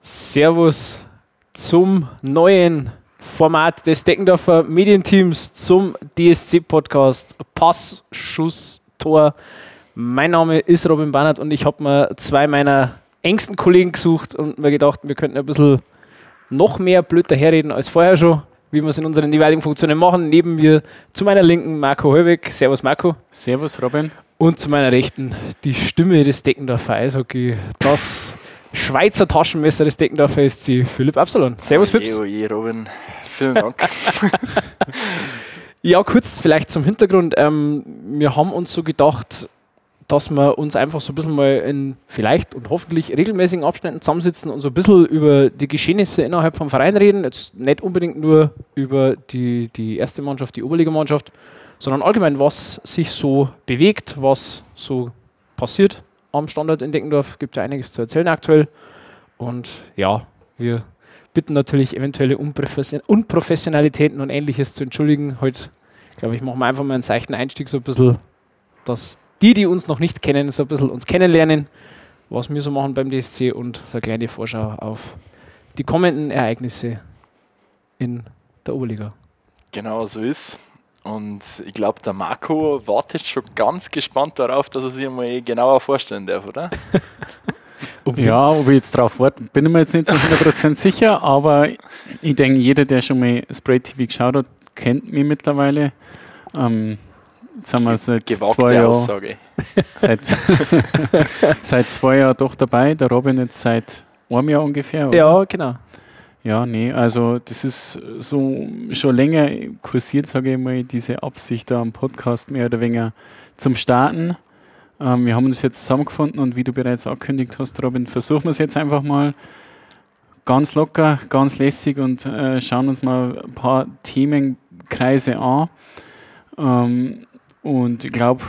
Servus zum neuen Format des Deckendorfer Medienteams zum DSC-Podcast Pass, Schuss, Tor. Mein Name ist Robin Bannert und ich habe mir zwei meiner engsten Kollegen gesucht und mir gedacht, wir könnten ein bisschen noch mehr blöd daherreden als vorher schon, wie wir es in unseren jeweiligen Funktionen machen. Neben mir zu meiner Linken Marco Heuweg. Servus Marco. Servus Robin. Und zu meiner Rechten die Stimme des Deckendorfer Eishockey. Das Schweizer Taschenmesser des Deckendorfer SC, Philipp Absalon. Servus, Philipp. Oje, oje, Robin. Vielen Dank. ja, kurz vielleicht zum Hintergrund. Ähm, wir haben uns so gedacht, dass wir uns einfach so ein bisschen mal in vielleicht und hoffentlich regelmäßigen Abständen zusammensitzen und so ein bisschen über die Geschehnisse innerhalb vom Verein reden. Jetzt nicht unbedingt nur über die, die erste Mannschaft, die Oberligamannschaft, sondern allgemein, was sich so bewegt, was so passiert am Standort in Deckendorf. Gibt ja einiges zu erzählen aktuell. Und ja, wir bitten natürlich eventuelle Unprofessionalitäten und ähnliches zu entschuldigen. Heute, glaube ich, machen wir einfach mal einen seichten Einstieg, so ein bisschen, dass die, die uns noch nicht kennen, so ein bisschen uns kennenlernen, was wir so machen beim DSC und so eine kleine Vorschau auf die kommenden Ereignisse in der Oberliga. Genau so ist. Und ich glaube, der Marco wartet schon ganz gespannt darauf, dass er sich mal genauer vorstellen darf, oder? ja, ob ich jetzt darauf warte, bin ich mir jetzt nicht zu 100% sicher, aber ich denke, jeder, der schon mal Spray TV geschaut hat, kennt mich mittlerweile. Ähm, Jetzt haben wir seit Gewagte zwei Jahren, seit, seit zwei Jahren doch dabei. Der Robin jetzt seit einem Jahr ungefähr. Oder? Ja, genau. Ja, nee, also das ist so schon länger kursiert, sage ich mal, diese Absicht da am Podcast mehr oder weniger zum Starten. Ähm, wir haben uns jetzt zusammengefunden und wie du bereits angekündigt hast, Robin, versuchen wir es jetzt einfach mal ganz locker, ganz lässig und äh, schauen uns mal ein paar Themenkreise an. Ähm, und ich glaube,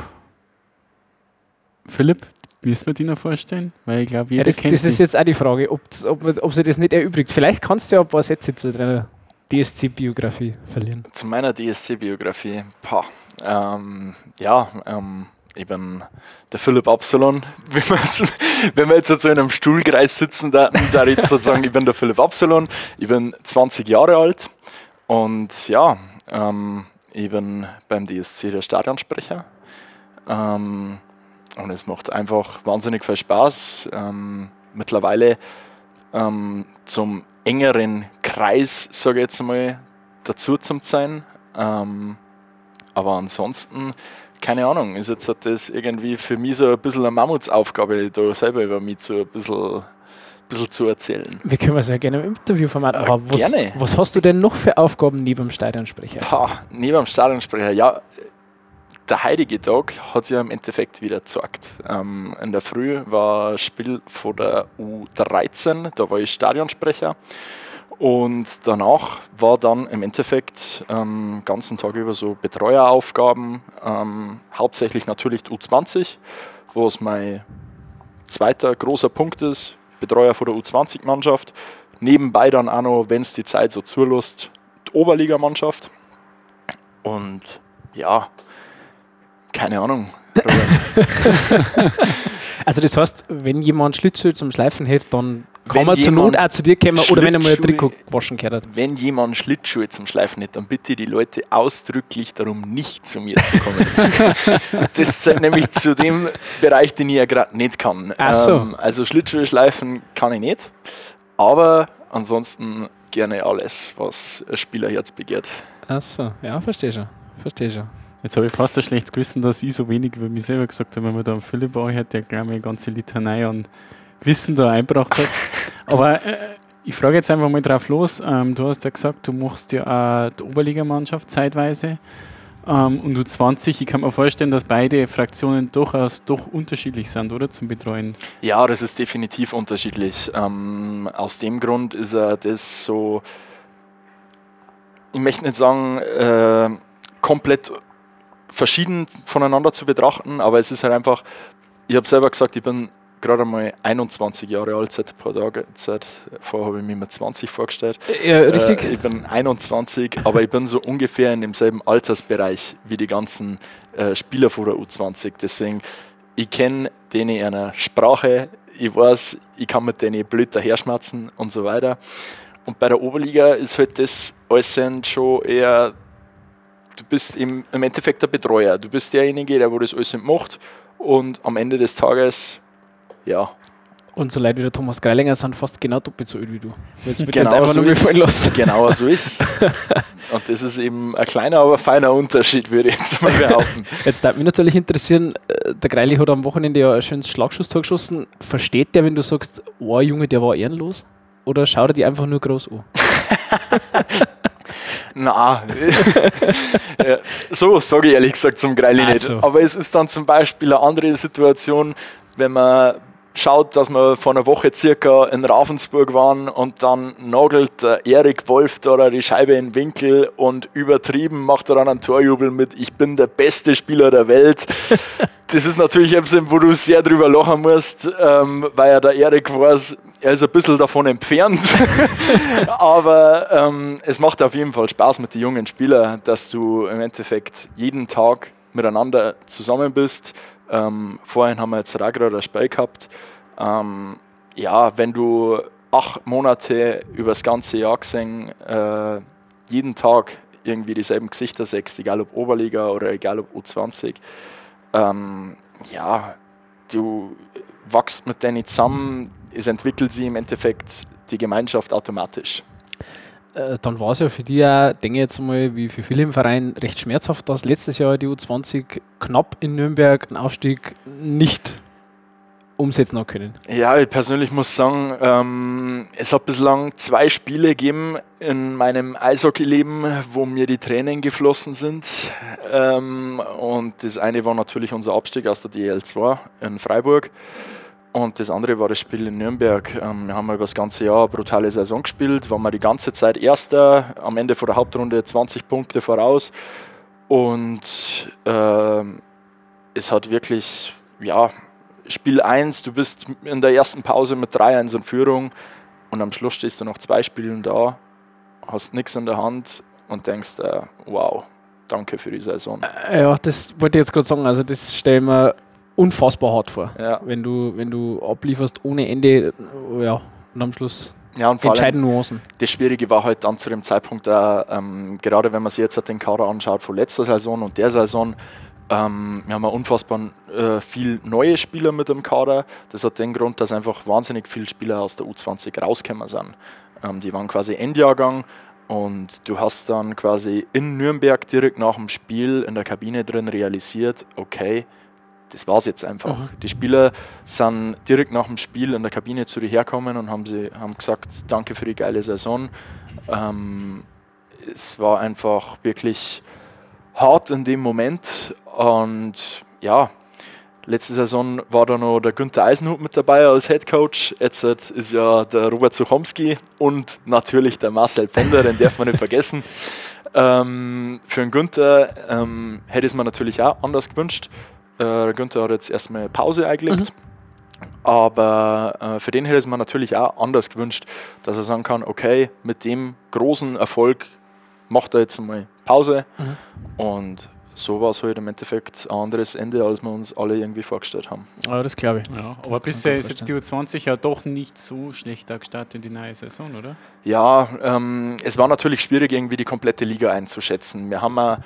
Philipp, müssen wir dich noch vorstellen? Weil ich glaube, jeder ja, das, kennt Das ist jetzt auch die Frage, ob, ob, ob sie das nicht erübrigt. Vielleicht kannst du ja ein paar Sätze zu deiner DSC-Biografie verlieren. Zu meiner DSC-Biografie. Ähm, ja, ähm, ich bin der Philipp Absalon. Wenn wir, wenn wir jetzt so in einem Stuhlkreis sitzen, da, da ich sozusagen, ich bin der Philipp Absalon, ich bin 20 Jahre alt und ja, ähm, ich bin beim DSC der Stadionsprecher. Ähm, und es macht einfach wahnsinnig viel Spaß. Ähm, mittlerweile ähm, zum engeren Kreis, sage ich jetzt mal, dazu zu sein. Ähm, aber ansonsten, keine Ahnung, ist jetzt das irgendwie für mich so ein bisschen eine Mammutsaufgabe, da selber über mich so ein bisschen bisschen zu erzählen. Wir können es ja gerne im Interviewformat machen. Aber was, gerne. was hast du denn noch für Aufgaben neben dem Stadionsprecher? Pah, neben dem Stadionsprecher, ja, der heilige Tag hat sich ja im Endeffekt wieder gezeigt. Ähm, in der Früh war das Spiel vor der U13, da war ich Stadionsprecher. Und danach war dann im Endeffekt ähm, ganzen Tag über so Betreueraufgaben, ähm, hauptsächlich natürlich U20, wo es mein zweiter großer Punkt ist, Betreuer von der U20-Mannschaft. Nebenbei dann auch noch, wenn es die Zeit so zulässt, die Oberligamannschaft. Und ja, keine Ahnung. also das heißt, wenn jemand Schlittschuhe zum Schleifen hätte, dann kann wenn man zur Not auch zu dir kommen oder wenn er mal ein Trikot waschen gehört Wenn jemand Schlittschuhe zum Schleifen hätte, dann bitte die Leute ausdrücklich darum, nicht zu mir zu kommen. das zählt nämlich zu dem Bereich, den ich ja gerade nicht kann. Ach so. Ähm, also Schlittschuhe schleifen kann ich nicht, aber ansonsten gerne alles, was ein Spielerherz begehrt. Ach so, ja, verstehe schon. Verstehe schon. Jetzt habe ich fast ein schlechtes Gewissen, dass ich so wenig über mich selber gesagt habe, wenn man da einen Philipp anhört, der gleich mal eine ganze Litanei an Wissen da eingebracht hat. Aber äh, ich frage jetzt einfach mal drauf los. Ähm, du hast ja gesagt, du machst ja auch die Oberligamannschaft zeitweise. Ähm, und du 20, ich kann mir vorstellen, dass beide Fraktionen durchaus doch unterschiedlich sind, oder? Zum Betreuen. Ja, das ist definitiv unterschiedlich. Ähm, aus dem Grund ist er das so, ich möchte nicht sagen, äh, komplett verschieden voneinander zu betrachten, aber es ist halt einfach, ich habe selber gesagt, ich bin gerade mal 21 Jahre alt seit ein paar Tagen. Seit, vorher habe ich mich mit 20 vorgestellt. Ja, richtig. Äh, ich bin 21, aber ich bin so ungefähr in demselben Altersbereich wie die ganzen äh, Spieler vor der U20. Deswegen, ich kenne denen einer Sprache. Ich weiß, ich kann mit denen blöd daherschmerzen und so weiter. Und bei der Oberliga ist halt das alles schon eher, du bist im, im Endeffekt der Betreuer. Du bist derjenige, der wo das alles macht und am Ende des Tages, ja, und so Leute wie der Thomas Greilinger sind fast genau doppelt so öd wie du. Jetzt wird genau jetzt so nur ist. Lassen. Genau so ist. Und das ist eben ein kleiner, aber feiner Unterschied, würde ich jetzt mal behaupten. Jetzt darf mich natürlich interessieren, äh, der Greilich hat am Wochenende ja ein schönes Schlagschusstor geschossen. Versteht der, wenn du sagst, wow Junge, der war ehrenlos? Oder schaut er die einfach nur groß an? Na, so sage ich ehrlich gesagt zum Greili nicht. So. Aber es ist dann zum Beispiel eine andere Situation, wenn man schaut, dass wir vor einer Woche circa in Ravensburg waren und dann nagelt Erik Wolf da die Scheibe in den Winkel und übertrieben macht er dann einen Torjubel mit Ich bin der beste Spieler der Welt. das ist natürlich etwas, wo du sehr drüber lachen musst, ähm, weil ja der Erik weiß, er ist ein bisschen davon entfernt. Aber ähm, es macht auf jeden Fall Spaß mit den jungen Spielern, dass du im Endeffekt jeden Tag miteinander zusammen bist ähm, vorhin haben wir jetzt ein Spiel gehabt. Ähm, ja, wenn du acht Monate über das ganze Jahr gesehen äh, jeden Tag irgendwie dieselben Gesichter siehst, egal ob Oberliga oder egal ob U20, ähm, ja, du wachst mit denen zusammen, es entwickelt sich im Endeffekt die Gemeinschaft automatisch. Äh, dann war es ja für die ja, denke ich jetzt mal, wie für viele im Verein, recht schmerzhaft, dass letztes Jahr die U20 knapp in Nürnberg einen Aufstieg nicht umsetzen können. Ja, ich persönlich muss sagen, ähm, es hat bislang zwei Spiele gegeben in meinem Eishockeyleben, wo mir die Tränen geflossen sind. Ähm, und das eine war natürlich unser Abstieg aus der DL2 in Freiburg. Und das andere war das Spiel in Nürnberg. Ähm, wir haben über das ganze Jahr eine brutale Saison gespielt, waren wir die ganze Zeit Erster, am Ende vor der Hauptrunde 20 Punkte voraus. Und äh, es hat wirklich, ja, Spiel 1, du bist in der ersten Pause mit 3-1 in Führung und am Schluss stehst du noch zwei Spielen da, hast nichts in der Hand und denkst, äh, wow, danke für die Saison. Ja, das wollte ich jetzt gerade sagen. Also, das stellen wir unfassbar hart vor. Ja. Wenn, du, wenn du ablieferst ohne Ende, ja, und am Schluss ja, und entscheiden Nuancen. Das Schwierige war halt dann zu dem Zeitpunkt, äh, ähm, gerade wenn man sich jetzt den Kader anschaut von letzter Saison und der Saison, ähm, wir haben ja unfassbar äh, viel neue Spieler mit dem Kader. Das hat den Grund, dass einfach wahnsinnig viele Spieler aus der U20 rausgekommen sind. Ähm, die waren quasi Endjahrgang und du hast dann quasi in Nürnberg direkt nach dem Spiel in der Kabine drin realisiert, okay, das war es jetzt einfach. Mhm. Die Spieler sind direkt nach dem Spiel in der Kabine zu dir hergekommen und haben, sie, haben gesagt, danke für die geile Saison. Ähm, es war einfach wirklich hart in dem Moment und ja, letzte Saison war da noch der Günther Eisenhut mit dabei als Head Coach. Jetzt ist ja der Robert Suchomski und natürlich der Marcel Pender, den darf man nicht vergessen. Ähm, für den Günther ähm, hätte es mir natürlich auch anders gewünscht. Äh, Günther hat jetzt erstmal Pause eingelegt. Mhm. Aber äh, für den hätte es mir natürlich auch anders gewünscht, dass er sagen kann, okay, mit dem großen Erfolg macht er jetzt mal Pause. Mhm. Und so war es halt im Endeffekt ein anderes Ende, als wir uns alle irgendwie vorgestellt haben. Ja, das glaube ich. Ja, aber bisher ist jetzt die U20 ja doch nicht so schlecht gestartet in die neue Saison, oder? Ja, ähm, es war natürlich schwierig, irgendwie die komplette Liga einzuschätzen. Wir haben ja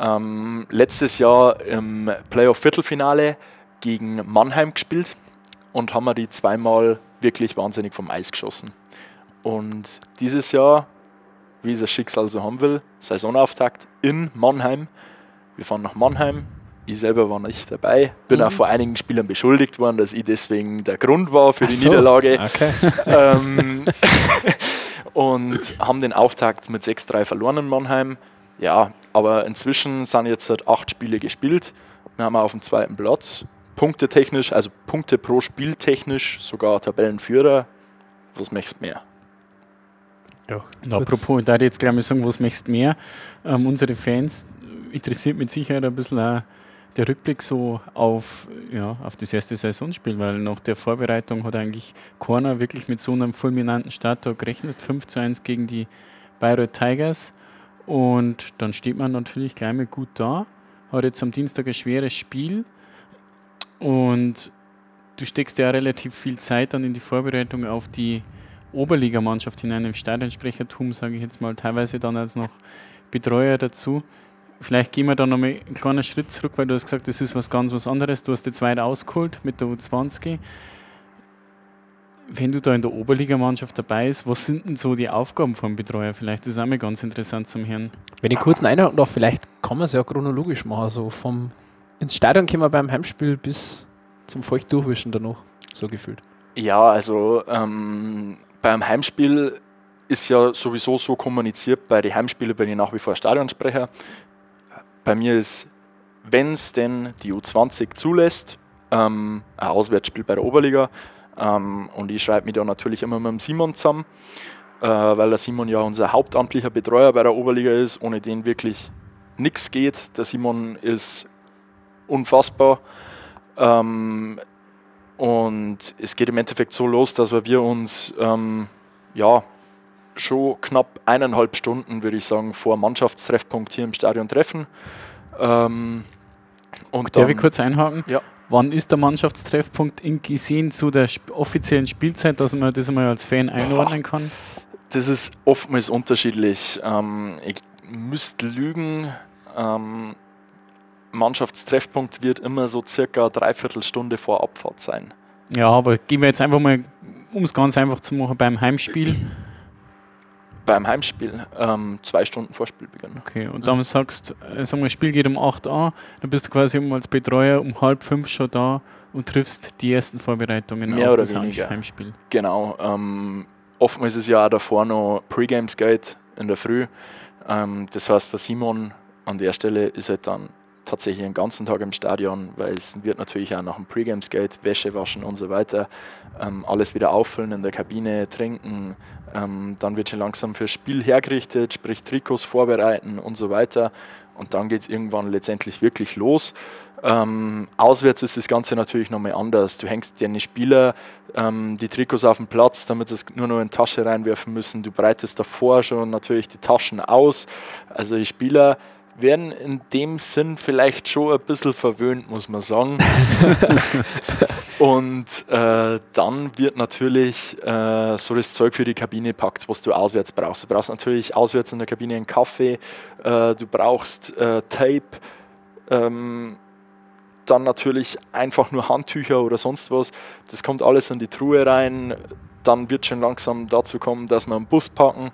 ähm, letztes Jahr im Playoff-Viertelfinale gegen Mannheim gespielt und haben wir die zweimal wirklich wahnsinnig vom Eis geschossen. Und dieses Jahr, wie es das Schicksal so haben will, Saisonauftakt in Mannheim. Wir fahren nach Mannheim. Ich selber war nicht dabei, bin mhm. auch vor einigen Spielern beschuldigt worden, dass ich deswegen der Grund war für die so. Niederlage. Okay. Ähm, und haben den Auftakt mit 6-3 verloren in Mannheim. Ja, aber inzwischen sind jetzt halt acht Spiele gespielt. Wir haben auf dem zweiten Platz. Punkte technisch, also Punkte pro Spiel technisch, sogar Tabellenführer. Was möchtest du mehr? Ja, apropos, ich darf jetzt gleich mal sagen, was möchtest du mehr? Ähm, unsere Fans interessiert mit Sicherheit ein bisschen auch der Rückblick so auf, ja, auf das erste Saisonspiel, weil nach der Vorbereitung hat eigentlich Corner wirklich mit so einem fulminanten Starttag gerechnet. 5 zu 1 gegen die Bayreuth Tigers. Und dann steht man natürlich gleich mal gut da. Hat jetzt am Dienstag ein schweres Spiel. Und du steckst ja relativ viel Zeit dann in die Vorbereitung auf die Oberligamannschaft in einem Stadionsprechertum, sage ich jetzt mal, teilweise dann als noch Betreuer dazu. Vielleicht gehen wir da nochmal einen kleinen Schritt zurück, weil du hast gesagt, das ist was ganz was anderes. Du hast jetzt weit ausgeholt mit der U20. Wenn du da in der Oberligamannschaft dabei bist, was sind denn so die Aufgaben vom Betreuer? Vielleicht ist das auch mal ganz interessant zum Hören. Wenn ich kurz einhaken darf, vielleicht kann man es ja chronologisch machen. So vom ins Stadion kommen wir beim Heimspiel bis zum feucht durchwischen danach, so gefühlt. Ja, also ähm, beim Heimspiel ist ja sowieso so kommuniziert, bei den Heimspielen bin ich nach wie vor Stadionsprecher. Bei mir ist, wenn es denn die U20 zulässt, ähm, ein Auswärtsspiel bei der Oberliga. Ähm, und ich schreibe mich da natürlich immer mit dem Simon zusammen, äh, weil der Simon ja unser hauptamtlicher Betreuer bei der Oberliga ist, ohne den wirklich nichts geht. Der Simon ist unfassbar. Ähm, und es geht im Endeffekt so los, dass wir uns ähm, ja, schon knapp eineinhalb Stunden, würde ich sagen, vor Mannschaftstreffpunkt hier im Stadion treffen. Ähm, und Darf ich kurz einhaken? Ja. Wann ist der Mannschaftstreffpunkt in gesehen zu der offiziellen Spielzeit, dass man das einmal als Fan einordnen kann? Das ist oftmals unterschiedlich. Ähm, ich müsste lügen. Ähm, Mannschaftstreffpunkt wird immer so circa dreiviertel Stunde vor Abfahrt sein. Ja, aber gehen wir jetzt einfach mal, um es ganz einfach zu machen, beim Heimspiel beim Heimspiel ähm, zwei Stunden vor Spielbeginn. Okay, und dann sagst du, äh, sagen wir, das Spiel geht um 8 Uhr, dann bist du quasi als Betreuer um halb fünf schon da und triffst die ersten Vorbereitungen Mehr auf oder das weniger. Heimspiel. Genau. Ähm, oftmals ist ja auch davor noch Pre-Games Gate in der Früh. Ähm, das heißt, der Simon an der Stelle ist halt dann tatsächlich den ganzen Tag im Stadion, weil es wird natürlich auch nach dem Pre-Games Gate Wäsche waschen und so weiter, ähm, alles wieder auffüllen in der Kabine, trinken, ähm, dann wird schon langsam fürs Spiel hergerichtet, sprich Trikots vorbereiten und so weiter. Und dann geht es irgendwann letztendlich wirklich los. Ähm, auswärts ist das Ganze natürlich nochmal anders. Du hängst deine Spieler ähm, die Trikots auf den Platz, damit sie es nur noch in die Tasche reinwerfen müssen. Du breitest davor schon natürlich die Taschen aus. Also die Spieler werden in dem Sinn vielleicht schon ein bisschen verwöhnt, muss man sagen. und äh, dann wird natürlich äh, so das Zeug für die Kabine packt, was du auswärts brauchst. Du brauchst natürlich auswärts in der Kabine einen Kaffee, äh, du brauchst äh, Tape, ähm, dann natürlich einfach nur Handtücher oder sonst was. Das kommt alles in die Truhe rein. Dann wird schon langsam dazu kommen, dass wir einen Bus packen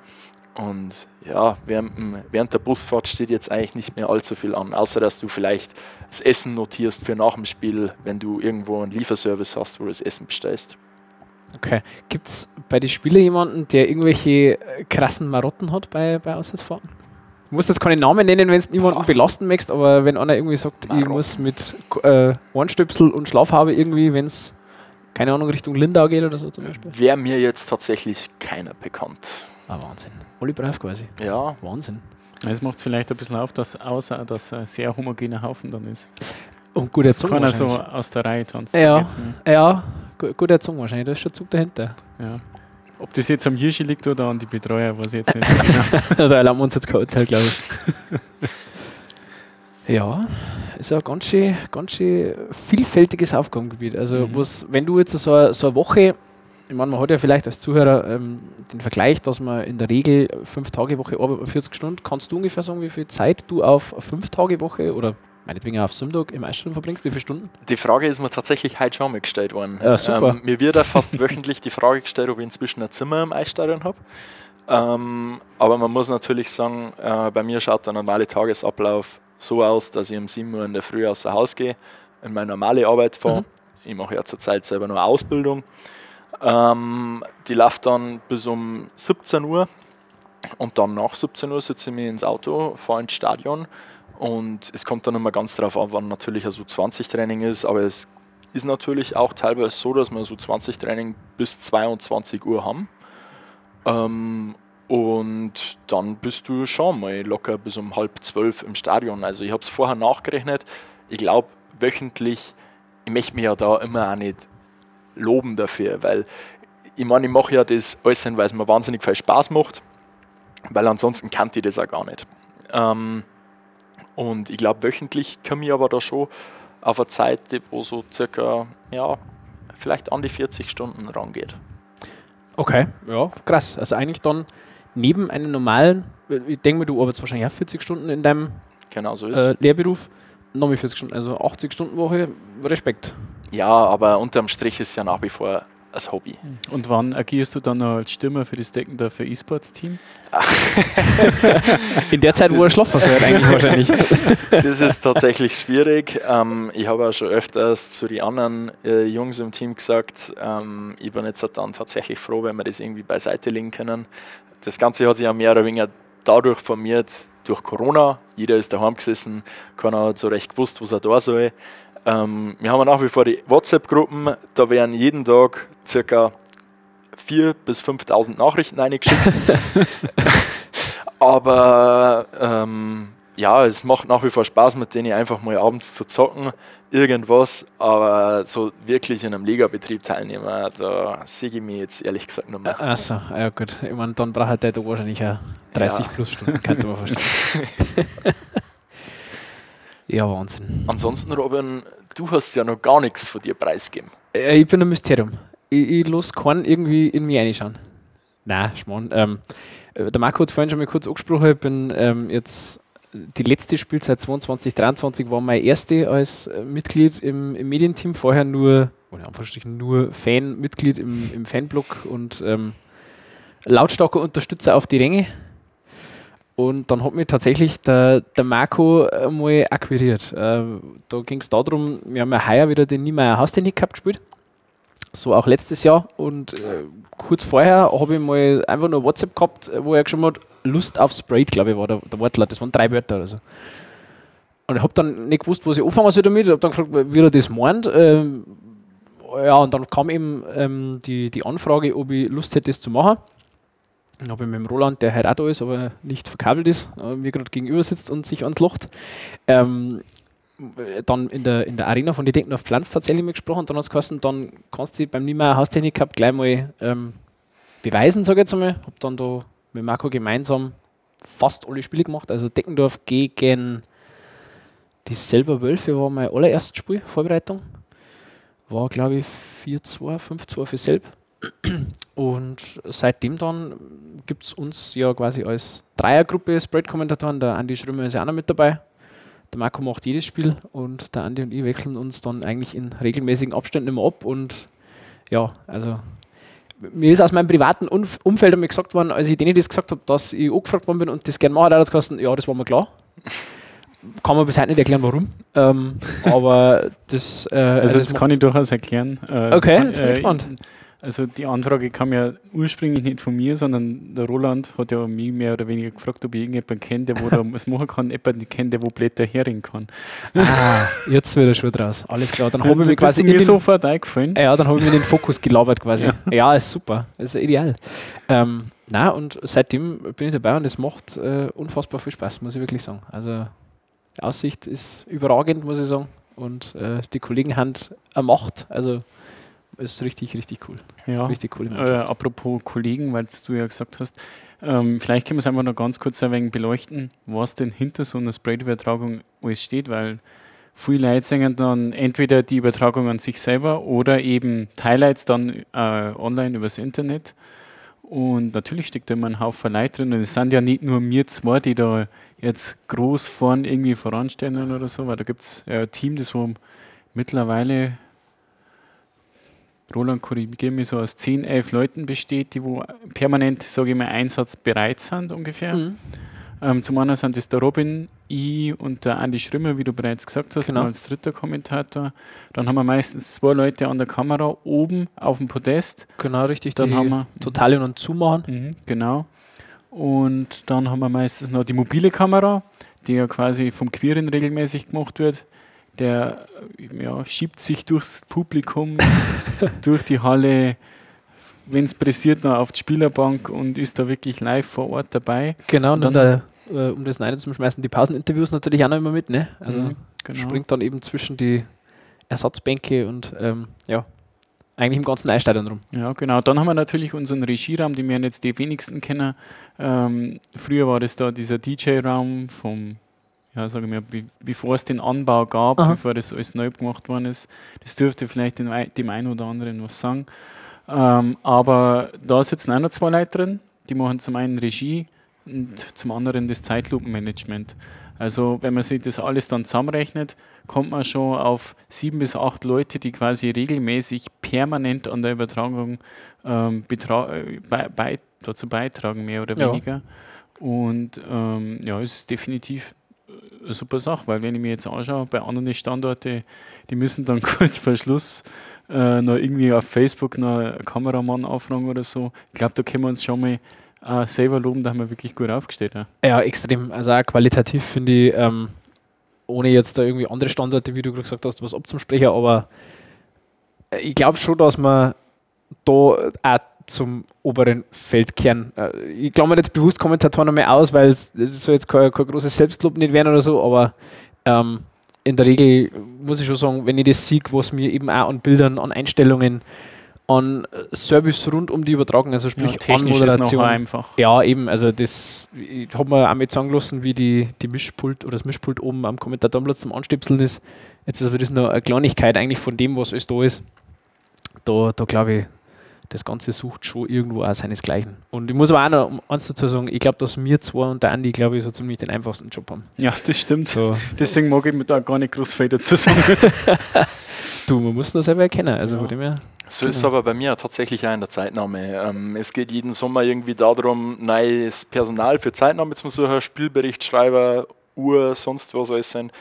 und ja, während, während, der Busfahrt steht jetzt eigentlich nicht mehr allzu viel an, außer dass du vielleicht das Essen notierst für nach dem Spiel, wenn du irgendwo einen Lieferservice hast, wo du das Essen bestellst. Okay. Gibt es bei den Spielern jemanden, der irgendwelche äh, krassen Marotten hat bei, bei Auswärtsfahrten? Du musst jetzt keine Namen nennen, wenn es niemanden Boah. belasten möchtest, aber wenn einer irgendwie sagt, Marotten. ich muss mit äh, Ohrenstöpsel und Schlafhabe irgendwie, wenn es, keine Ahnung, Richtung Lindau geht oder so zum Beispiel. Wäre mir jetzt tatsächlich keiner bekannt. Ah, Wahnsinn. Oli Breif quasi. Ja. Wahnsinn. Es macht vielleicht ein bisschen auf, dass außer dass ein sehr homogener Haufen dann ist. Und gut erzogen. Kann er so aus der Reihe tanzen. Ja, ja gut erzogen wahrscheinlich. Da ist schon Zug dahinter. Ja. Ob das jetzt am Hirschi liegt oder an die Betreuer, weiß ich jetzt nicht. genau. da erlauben wir uns jetzt kein Urteil, glaube ich. ja, ist ja ganz schön, ganz schön vielfältiges Aufgabengebiet. Also, mhm. was, wenn du jetzt so, so eine Woche ich meine, man hat ja vielleicht als Zuhörer ähm, den Vergleich, dass man in der Regel fünf Tage Woche arbeitet, 40 Stunden. Kannst du ungefähr sagen, wie viel Zeit du auf fünf Tage Woche oder meinetwegen auf Sonntag im Eisstadion verbringst? Wie viele Stunden? Die Frage ist mir tatsächlich heute schon mal gestellt worden. Ja, super. Ähm, mir wird ja fast wöchentlich die Frage gestellt, ob ich inzwischen ein Zimmer im Eisstadion habe. Ähm, aber man muss natürlich sagen, äh, bei mir schaut der normale Tagesablauf so aus, dass ich um 7 Uhr in der Früh außer Haus gehe, in meine normale Arbeit fahre. Mhm. Ich mache ja zurzeit selber nur Ausbildung. Ähm, die läuft dann bis um 17 Uhr und dann nach 17 Uhr sitze ich mir ins Auto, fahre ins Stadion und es kommt dann immer ganz darauf an, wann natürlich ein U20-Training ist, aber es ist natürlich auch teilweise so, dass wir so 20 Training bis 22 Uhr haben. Ähm, und dann bist du schon mal locker bis um halb zwölf im Stadion. Also ich habe es vorher nachgerechnet. Ich glaube, wöchentlich, ich möchte mich ja da immer auch nicht loben dafür, weil ich meine, ich mache ja das alles, weil es mir wahnsinnig viel Spaß macht, weil ansonsten kannte ich das auch gar nicht. Ähm, und ich glaube, wöchentlich komme ich aber da schon auf eine Zeit, wo so circa ja, vielleicht an die 40 Stunden rangeht. Okay, ja, krass. Also eigentlich dann neben einem normalen, ich denke mal, du arbeitest wahrscheinlich auch 40 Stunden in deinem Genau so ist äh, Lehrberuf, nochmal 40 Stunden, also 80 Stunden Woche, Respekt. Ja, aber unterm Strich ist ja nach wie vor als Hobby. Und wann agierst du dann noch als Stürmer für das Deckendorfer E-Sports-Team? In der Zeit, wo er schlafen soll, eigentlich wahrscheinlich. Das ist tatsächlich schwierig. Ähm, ich habe auch schon öfters zu den anderen äh, Jungs im Team gesagt, ähm, ich bin jetzt dann tatsächlich froh, wenn wir das irgendwie beiseite legen können. Das Ganze hat sich ja mehr oder weniger dadurch formiert, durch Corona. Jeder ist daheim gesessen, keiner hat so recht gewusst, was er da soll. Ähm, wir haben nach wie vor die WhatsApp-Gruppen, da werden jeden Tag circa 4.000 bis 5.000 Nachrichten eingeschickt. Aber ähm, ja, es macht nach wie vor Spaß, mit denen einfach mal abends zu zocken, irgendwas, aber so wirklich in einem Ligabetrieb teilnehmen, da sehe ich mich jetzt ehrlich gesagt noch mehr. Achso, ja gut. Ich meine, dann braucht der da wahrscheinlich auch 30 Ja. plus Stunden, könnte man verstehen. ja, Wahnsinn. Ansonsten, Robin, du hast ja noch gar nichts von dir preisgeben. Äh, Ich bin ein Mysterium. Ich, ich los keinen irgendwie in mich reinschauen. Nein, Schmarrn. Ähm, äh, der Marco hat es vorhin schon mal kurz angesprochen. Ich bin ähm, jetzt die letzte Spielzeit 22, 23 war meine erste als äh, Mitglied im, im Medienteam. Vorher nur, oder in Anführungsstrichen nur Fan-Mitglied im, im Fanblog und ähm, lautstarker Unterstützer auf die Ränge. Und dann hat mich tatsächlich der, der Marco äh, mal akquiriert. Äh, da ging es darum, wir haben ja heuer wieder den Niemeyer Haustechnik Cup gespielt. So auch letztes Jahr. Und äh, kurz vorher habe ich mal einfach nur WhatsApp gehabt, wo er geschrieben hat, Lust auf Sprite, glaube ich, war der, der Wortlaut. Das waren drei Wörter oder so. Und ich habe dann nicht gewusst, was ich anfangen soll damit. Ich habe dann gefragt, wie er das meint. Ähm, ja, und dann kam eben ähm, die, die Anfrage, ob ich Lust hätte, das zu machen. Dann habe ich mit dem Roland, der heute auch da ist, aber nicht verkabelt ist, äh, mir gerade gegenüber sitzt und sich ans Locht, ähm, dann in der, in der Arena von die Denken auf Pflanz tatsächlich mit gesprochen dann hat es geheißen, dann kannst du beim Niemeyer Haustechnik Cup gleich mal ähm, beweisen, sage ich jetzt einmal. Habe dann da mit Marco gemeinsam fast alle Spiele gemacht, also Deckendorf gegen die selber Wölfe war mein allererstes Spiel, Vorbereitung. War glaube ich 4-2, 5-2 für Selb. Und seitdem dann gibt es uns ja quasi als Dreiergruppe Spread-Kommentatoren. Der Andi Schrömer ist ja auch noch mit dabei. Der Marco macht jedes Spiel und der Andi und ich wechseln uns dann eigentlich in regelmäßigen Abständen immer ab. Und ja, also mir ist aus meinem privaten Umf Umfeld einmal gesagt worden, als ich denen das gesagt habe, dass ich angefragt worden bin und das gerne mache, da hat es geheißen, ja, das war mir klar. Kann man bis heute nicht erklären, warum. Ähm, aber das. Äh, Also, das macht- kann ich durchaus erklären. Äh, Okay, jetzt bin ich gespannt. Also die Anfrage kam ja ursprünglich nicht von mir, sondern der Roland hat ja mich mehr oder weniger gefragt, ob ich irgendjemanden kenne, der wo da was machen kann, jemanden kennt, der wo Blätter herringen kann. Ah, jetzt wird der Schuh draus. Alles klar. Dann habe ich bist quasi mir sofort eingefallen. ja, dann habe ich mir den Fokus gelabert quasi. Ja, ist super. ist ja ideal. Ähm, na und seitdem bin ich dabei und es macht äh, unfassbar viel Spaß, muss ich wirklich sagen. Also die Aussicht ist überragend, muss ich sagen. Und äh, die Kollegen haben eine Macht. Also ist richtig, richtig cool. Ja. Richtig coole Äh, apropos Kollegen, weil du ja gesagt hast, ähm, vielleicht können wir es einfach noch ganz kurz ein wenig beleuchten, was denn hinter so einer Spread-Übertragung alles steht, weil viele Leute sehen dann entweder die Übertragung an sich selber oder eben Highlights dann äh, online übers Internet. Und natürlich steckt da immer ein Haufen Leute drin. Und es sind ja nicht nur wir zwei, die da jetzt groß vorn irgendwie voranstellen oder so, weil da gibt es ja ein Team, das wo mittlerweile Roland korrigiere mich so aus 10, 11 Leuten besteht, die wo permanent, sage ich mal, einsatzbereit sind ungefähr. Mhm. Ähm, zum anderen sind das der Robin, ich und der Andi Schrömer, wie du bereits gesagt hast, Genau. als dritter Kommentator. Dann haben wir meistens zwei Leute an der Kamera oben auf dem Podest. Genau, richtig. Dann die haben wir total und zumachen. Mhm, genau. Und dann haben wir meistens noch die mobile Kamera, die ja quasi vom Queeren regelmäßig gemacht wird. Der ja, schiebt sich durchs Publikum, durch die Halle, wenn es pressiert, noch auf die Spielerbank und ist da wirklich live vor Ort dabei. Genau, und Und dann, der, äh, um das rein zu schmeißen, die Pauseninterviews natürlich auch noch immer mit, ne? Also Mhm, genau. springt dann eben zwischen die Ersatzbänke und ähm, ja, eigentlich im ganzen Eisstadion rum. Ja, genau. Dann haben wir natürlich unseren Regieraum, den wir jetzt die wenigsten kennen. Ähm, früher war das da dieser DJ-Raum vom ja, sagen wir, wie, bevor es den Anbau gab, Aha. bevor das alles neu gemacht worden ist. Das dürfte vielleicht dem, dem einen oder anderen was sagen. Ähm, aber da sitzen auch noch zwei Leute drin, die machen zum einen Regie und zum anderen das Zeitlupenmanagement. Also wenn man sich das alles dann zusammenrechnet, kommt man schon auf sieben bis acht Leute, die quasi regelmäßig permanent an der Übertragung ähm, äh, bei, bei, dazu beitragen, mehr oder Ja. weniger. Und ähm, ja, es ist definitiv eine super Sache, weil wenn ich mir jetzt anschaue, bei anderen Standorten, die müssen dann kurz vor Schluss äh, noch irgendwie auf Facebook noch einen Kameramann anfragen oder so. Ich glaube, da können wir uns schon mal äh, selber loben, da haben wir wirklich gut aufgestellt. Ja. Ja, extrem. Also auch qualitativ finde ich, ähm, ohne jetzt da irgendwie andere Standorte, wie du gesagt hast, was abzusprechen, aber äh, ich glaube schon, dass man da auch zum oberen Feldkern, äh, ich glaube mir jetzt bewusst Kommentatoren einmal aus, weil es soll jetzt kein, kein großes Selbstlob nicht werden oder so, aber ähm, in der Regel muss ich schon sagen, wenn ich das sehe, was mir eben auch an Bildern, an Einstellungen, an Service rund um die Übertragung, also sprich Ja, Anmoderation, einfach. ja, eben, also das ich habe mir auch mal sagen lassen, wie die, die Mischpult oder das Mischpult oben am Kommentatorenplatz zum Anstöpseln ist. Jetzt ist aber das nur eine Kleinigkeit eigentlich von dem, was alles da ist. Da, da glaube ich, das Ganze sucht schon irgendwo auch seinesgleichen. Und ich muss aber auch noch um eins dazu sagen, ich glaube, dass wir zwei und der Andi, glaube ich, so ziemlich den einfachsten Job haben. Ja, das stimmt. So, Deswegen mag ich mir da gar nicht groß viel dazu sagen. du, man muss das selber erkennen. Also Ja. von dem her. So ist es Genau. aber bei mir tatsächlich auch in der Zeitnahme. Ähm, es geht jeden Sommer irgendwie darum, neues Personal für Zeitnahme zu suchen, Spielberichtschreiber, Uhr, sonst was alles sein.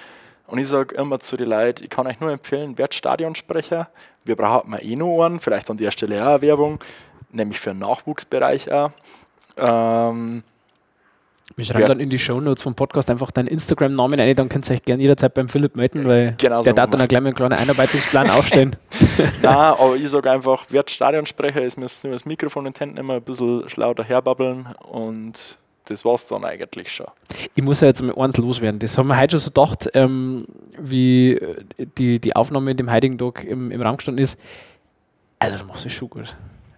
Und ich sage immer zu den Leuten, ich kann euch nur empfehlen, werdet Stadionsprecher. Wir brauchen mal eh noch einen, vielleicht an der Stelle auch Werbung, nämlich für den Nachwuchsbereich auch. Ähm, Wir schreiben Ja. dann in die Shownotes vom Podcast einfach deinen Instagram-Namen ein, dann könnt ihr euch gerne jederzeit beim Philipp melden, weil Genau so der darf machen dann auch gleich mal einen kleinen Einarbeitungsplan aufstellen. Nein, aber ich sage einfach, werdet Stadionsprecher, es müsst nur das Mikrofon in den Händen nehmen, ein bisschen schlau daherbabbeln und das war's dann eigentlich schon. Ich muss ja jetzt mal eins loswerden. Das haben wir heute schon so gedacht, ähm, wie äh, die, die Aufnahme in dem heutigen Tag im, im Raum gestanden ist. Also, du machst es schon gut.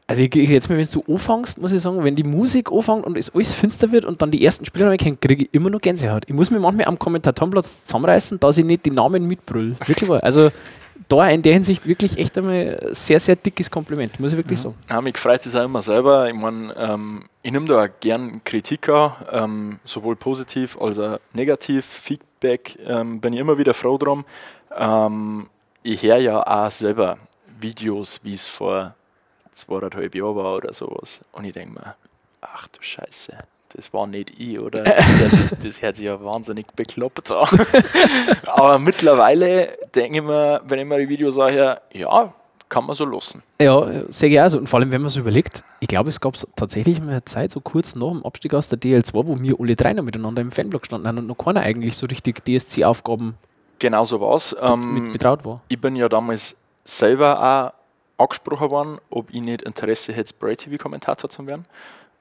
Also, ich, ich, jetzt mal, wenn du anfängst, muss ich sagen, wenn die Musik anfängt und es alles finster wird und dann die ersten Spieler kommen, kriege ich immer noch Gänsehaut. Ich muss mir manchmal am Kommentatorenplatz zusammenreißen, dass ich nicht die Namen mitbrüll. Wirklich wahr. Also, da in der Hinsicht wirklich echt einmal ein sehr, sehr dickes Kompliment, muss ich wirklich sagen. Ja, mich freut es auch immer selber. Ich meine, ähm, ich nehme da auch gern Kritik an, ähm, sowohl positiv als auch negativ. Feedback ähm, bin ich immer wieder froh drum. Ähm, ich höre ja auch selber Videos, wie es vor zweieinhalb Jahren war oder sowas. Und ich denke mir, ach du Scheiße, das war nicht ich, oder? Das hört, sich- das hört sich ja wahnsinnig bekloppt an. Aber mittlerweile denke ich mir, wenn ich mir die Videos sage, ja, kann man so lassen. Ja, sehr gerne. Also, und vor allem, wenn man so überlegt, ich glaube, es gab tatsächlich mal eine Zeit, so kurz nach dem Abstieg aus der DL2, wo wir alle drei noch miteinander im Fanblock standen und noch keiner eigentlich so richtig DSC-Aufgaben Genau so war es. mit Ähm, betraut war. ich bin ja damals selber auch angesprochen worden, ob ich nicht Interesse hätte, Spray TV-Kommentator zu werden.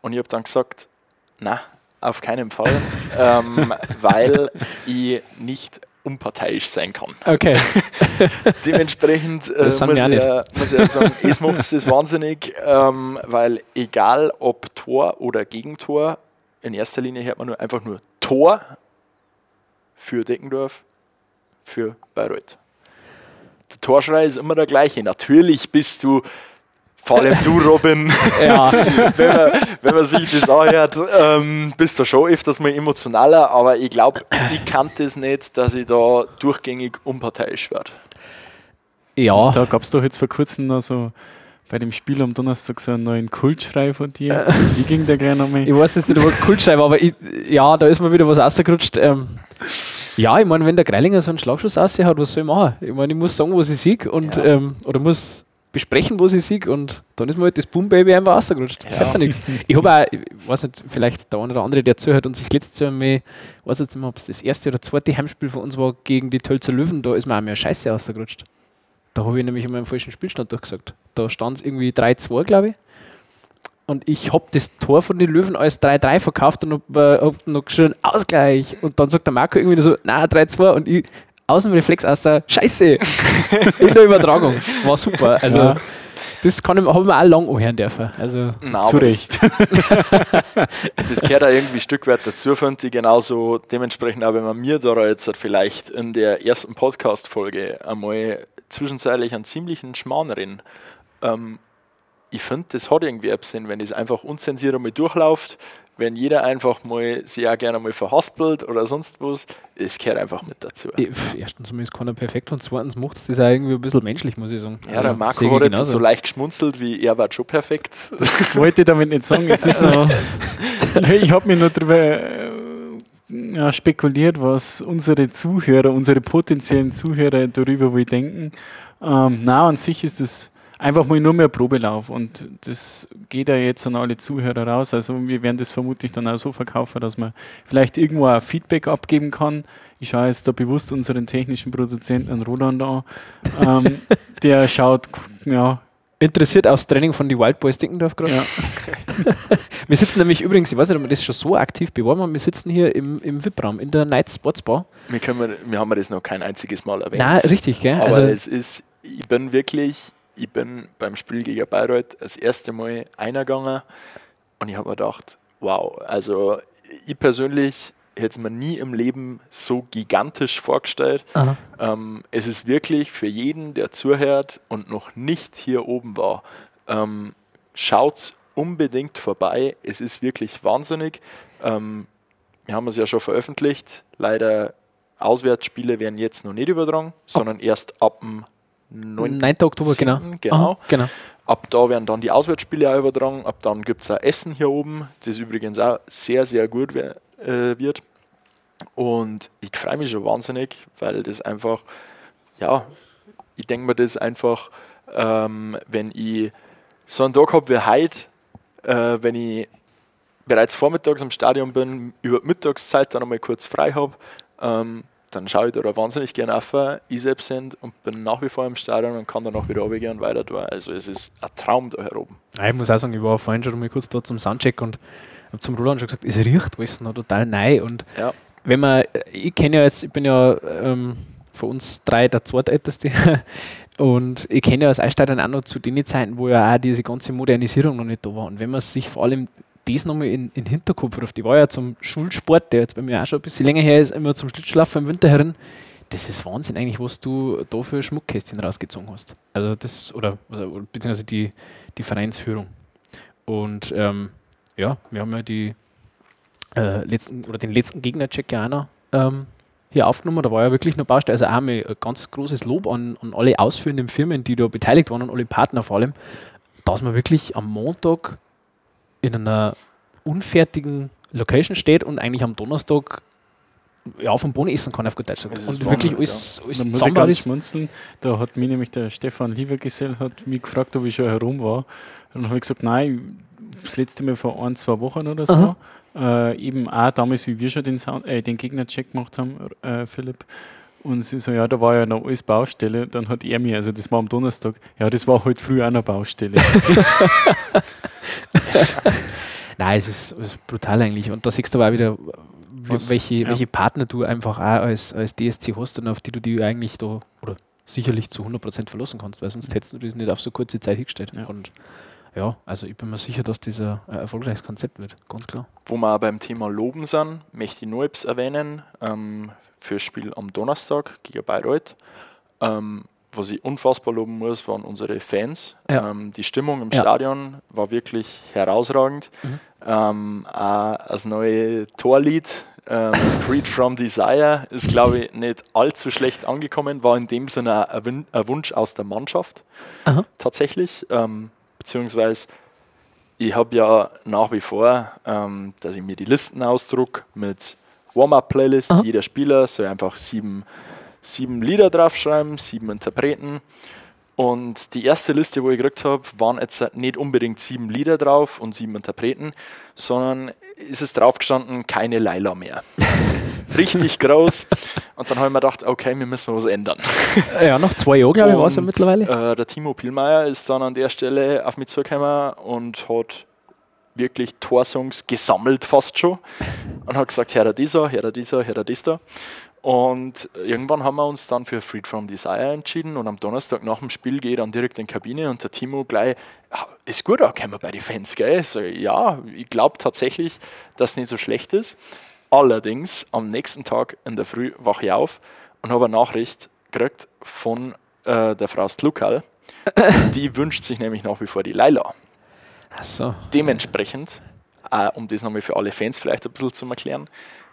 Und ich habe dann gesagt, na, auf keinen Fall, ähm, weil ich nicht unparteiisch sein kann. Okay. Dementsprechend äh, sind muss, ich, muss ich sagen, es macht das wahnsinnig, ähm, weil egal ob Tor oder Gegentor, in erster Linie hört man nur einfach nur Tor für Deckendorf, für Bayreuth. Der Torschrei ist immer der gleiche. Natürlich bist du, vor allem du, Robin, ja, wenn, man, wenn man sich das anhört, ähm, bist du schon öfters mal emotionaler, aber ich glaube, ich kann das nicht, dass ich da durchgängig unparteiisch werde. ja. Da gab es doch jetzt vor kurzem noch so bei dem Spiel am Donnerstag so einen neuen Kultschrei von dir. Wie ging der gleich nochmal? Ich weiß jetzt nicht, ob er Kultschreiber, aber ich, ja, da ist mir wieder was rausgerutscht. Ähm, ja, ich meine, wenn der Greilinger so einen Schlagschuss aussehen hat, was soll ich machen? Ich meine, ich muss sagen, was ich sehe und Ja. ähm, oder muss besprechen, was ich sehe und dann ist mir halt das Boom Baby einfach rausgerutscht. Das Ja. heißt ja nichts. Ich habe auch, ich weiß nicht, vielleicht der eine oder andere, der zuhört und sich letztes Jahr ich weiß jetzt nicht mehr, ob es das erste oder zweite Heimspiel von uns war gegen die Tölzer Löwen, da ist mir auch mehr Scheiße rausgerutscht. Da habe ich nämlich immer einen falschen Spielstand durchgesagt. Da stand es irgendwie 3-2, glaube ich. Und ich habe das Tor von den Löwen als 3-3 verkauft und habe äh, hab noch geschrien, Ausgleich. Und dann sagt der Marco irgendwie so, na 3-2 und ich aus dem Reflex aus der Scheiße in der Übertragung. War super. Also Ja. das kann ich, habe ich auch lang anhören dürfen. Also Nein, Zu Recht. Das, das gehört auch irgendwie ein Stück weit dazu, finde ich. Genauso dementsprechend auch, wenn man mir da jetzt halt vielleicht in der ersten Podcast-Folge einmal zwischenzeitlich einen ziemlichen Schmarrn rennen. Ähm, ich finde, das hat irgendwie einen Sinn, wenn das einfach unzensiert einmal durchläuft, wenn jeder einfach mal sich auch gerne mal verhaspelt oder sonst was, es gehört einfach mit dazu. Erstens mal ist keiner perfekt und zweitens macht es das auch irgendwie ein bisschen menschlich, muss ich sagen. Ja, der Also, Marco hat jetzt genauso. so leicht geschmunzelt, wie er war schon perfekt. Das wollte ich damit nicht sagen. Es ist noch, ich habe mir nur darüber äh, ja, spekuliert, was unsere Zuhörer, unsere potenziellen Zuhörer darüber wohl denken. Ähm, na, an sich ist das einfach mal nur mehr Probelauf und das geht ja jetzt an alle Zuhörer raus. Also wir werden das vermutlich dann auch so verkaufen, dass man vielleicht irgendwo ein Feedback abgeben kann. Ich schaue jetzt da bewusst unseren technischen Produzenten an Roland an. Ähm, der schaut, ja, Interessiert aufs Training von die Wild Boys Dickendorf gerade? ja Wir sitzen nämlich übrigens, ich weiß nicht, ob wir das schon so aktiv beworben haben, wir sitzen hier im, im VIP-Raum, in der Night Sports Bar. Wir, können, wir haben das noch kein einziges Mal erwähnt. Nein, richtig, gell? Aber Also, es ist, ich bin wirklich, ich bin beim Spiel gegen Bayreuth das erste Mal eingegangen und ich habe mir gedacht, wow, also ich persönlich hätte es mir nie im Leben so gigantisch vorgestellt. Ähm, es ist wirklich für jeden, der zuhört und noch nicht hier oben war, ähm, schaut unbedingt vorbei. Es ist wirklich wahnsinnig. Ähm, wir haben es ja schon veröffentlicht. Leider Auswärtsspiele werden jetzt noch nicht übertragen, sondern erst ab dem 9. 9. Oktober, genau. Genau. Aha, genau. Ab da werden dann die Auswärtsspiele auch übertragen. Ab dann gibt es auch Essen hier oben, das übrigens auch sehr, sehr gut wer- äh, wird. Und ich freue mich schon wahnsinnig, weil das einfach, ja, ich denke mir das einfach, ähm, wenn ich so einen Tag habe wie heute, äh, wenn ich bereits vormittags am Stadion bin, über Mittagszeit dann einmal kurz frei habe, ähm, dann schaue ich da wahnsinnig gerne auf, ich selbst sind und bin nach wie vor im Stadion und kann dann auch wieder runtergehen und weiter tun. Also es ist ein Traum da hier oben. Ja, Ich muss auch sagen, ich war vorhin schon mal kurz da zum Soundcheck und habe zum Roland schon gesagt, es riecht alles noch total neu. Und Ja. wenn man, ich kenne ja jetzt, ich bin ja ähm, von uns drei der zweitälteste und ich kenne ja das Eisstadion auch noch zu den Zeiten, wo ja auch diese ganze Modernisierung noch nicht da war. Und wenn man sich vor allem das nochmal in, den Hinterkopf ruft, ich war ja zum Schulsport, der jetzt bei mir auch schon ein bisschen länger her ist, immer zum Schlittschuhlaufen im Winter herin, das ist Wahnsinn eigentlich, was du da für Schmuckkästchen rausgezogen hast. Also das, oder, also, beziehungsweise die, die Vereinsführung. Und ähm, ja, wir haben ja die äh, letzten oder den letzten auch noch ähm, hier aufgenommen. Da war ja wirklich noch Baustelle. Also auch ein ganz großes Lob an, an alle ausführenden Firmen, die da beteiligt waren und alle Partner vor allem, dass man wirklich am Montag in einer unfertigen Location steht und eigentlich am Donnerstag ja, vom Bohnen essen kann, auf gut Deutsch gesagt. Und wirklich alles, alles Da muss ich ganz schmunzeln. Da hat mich nämlich der Stefan Liebergesell hat mich gefragt, ob ich schon herum war. Und dann habe ich gesagt, nein, das letzte Mal vor ein, zwei Wochen oder so. Äh, eben auch damals, wie wir schon den, Sound, äh, den Gegnercheck gemacht haben, äh, Philipp. Und sie so, ja, da war ja noch alles Baustelle. Dann hat er mir, also das war am Donnerstag, ja, das war heute früh auch noch Baustelle. Nein, es ist, es ist brutal eigentlich. Und da siehst du aber auch wieder, Was? welche, Ja. welche Partner du einfach auch als, als DSC hast und auf die du die eigentlich da oder sicherlich zu 100% verlassen kannst, weil sonst hättest du das nicht auf so kurze Zeit hingestellt. Ja. Und ja, also ich bin mir sicher, dass das ein, erfolgreiches Konzept wird, ganz klar. Wo wir auch beim Thema Loben sind, möchte ich nur etwas erwähnen ähm, für das Spiel am Donnerstag gegen Bayreuth. Ähm, was ich unfassbar loben muss, waren unsere Fans. Ja. Ähm, die Stimmung im Ja. Stadion war wirklich herausragend. Mhm. Ähm, auch das neue Torlied, ähm, Freed from Desire, ist, glaube ich, nicht allzu schlecht angekommen. War in dem Sinne ein, Wunsch aus der Mannschaft Aha. tatsächlich. Ähm, beziehungsweise ich habe ja nach wie vor, ähm, dass ich mir die Listen ausdruck mit Warm-Up-Playlist. Aha. Jeder Spieler soll einfach sieben, sieben Lieder draufschreiben, sieben Interpreten. Und die erste Liste, wo ich gekriegt habe, waren jetzt nicht unbedingt sieben Lieder drauf und sieben Interpreten, sondern ist es drauf gestanden, keine Laila mehr. Richtig groß. Und dann habe ich mir gedacht, okay, wir müssen was ändern. Ja, nach zwei Jahren, glaube ich, war es ja mittlerweile. Äh, der Timo Pielmeier ist dann an der Stelle auf mich zugekommen und hat wirklich Torsongs gesammelt fast schon und hat gesagt, Herr dieser, Herr dieser, Herr dieser. Und irgendwann haben wir uns dann für Freed from Desire entschieden und am Donnerstag nach dem Spiel gehe ich dann direkt in die Kabine und der Timo gleich, "Ah, ist gut, da können wir bei den Fans, gell? So, ja, ich glaube tatsächlich, dass es nicht so schlecht ist. Allerdings, am nächsten Tag in der Früh wache ich auf und habe eine Nachricht gekriegt von äh, der Frau Slukal. Die wünscht sich nämlich nach wie vor die Laila. Achso. Dementsprechend, äh, um das nochmal für alle Fans vielleicht ein bisschen zu erklären,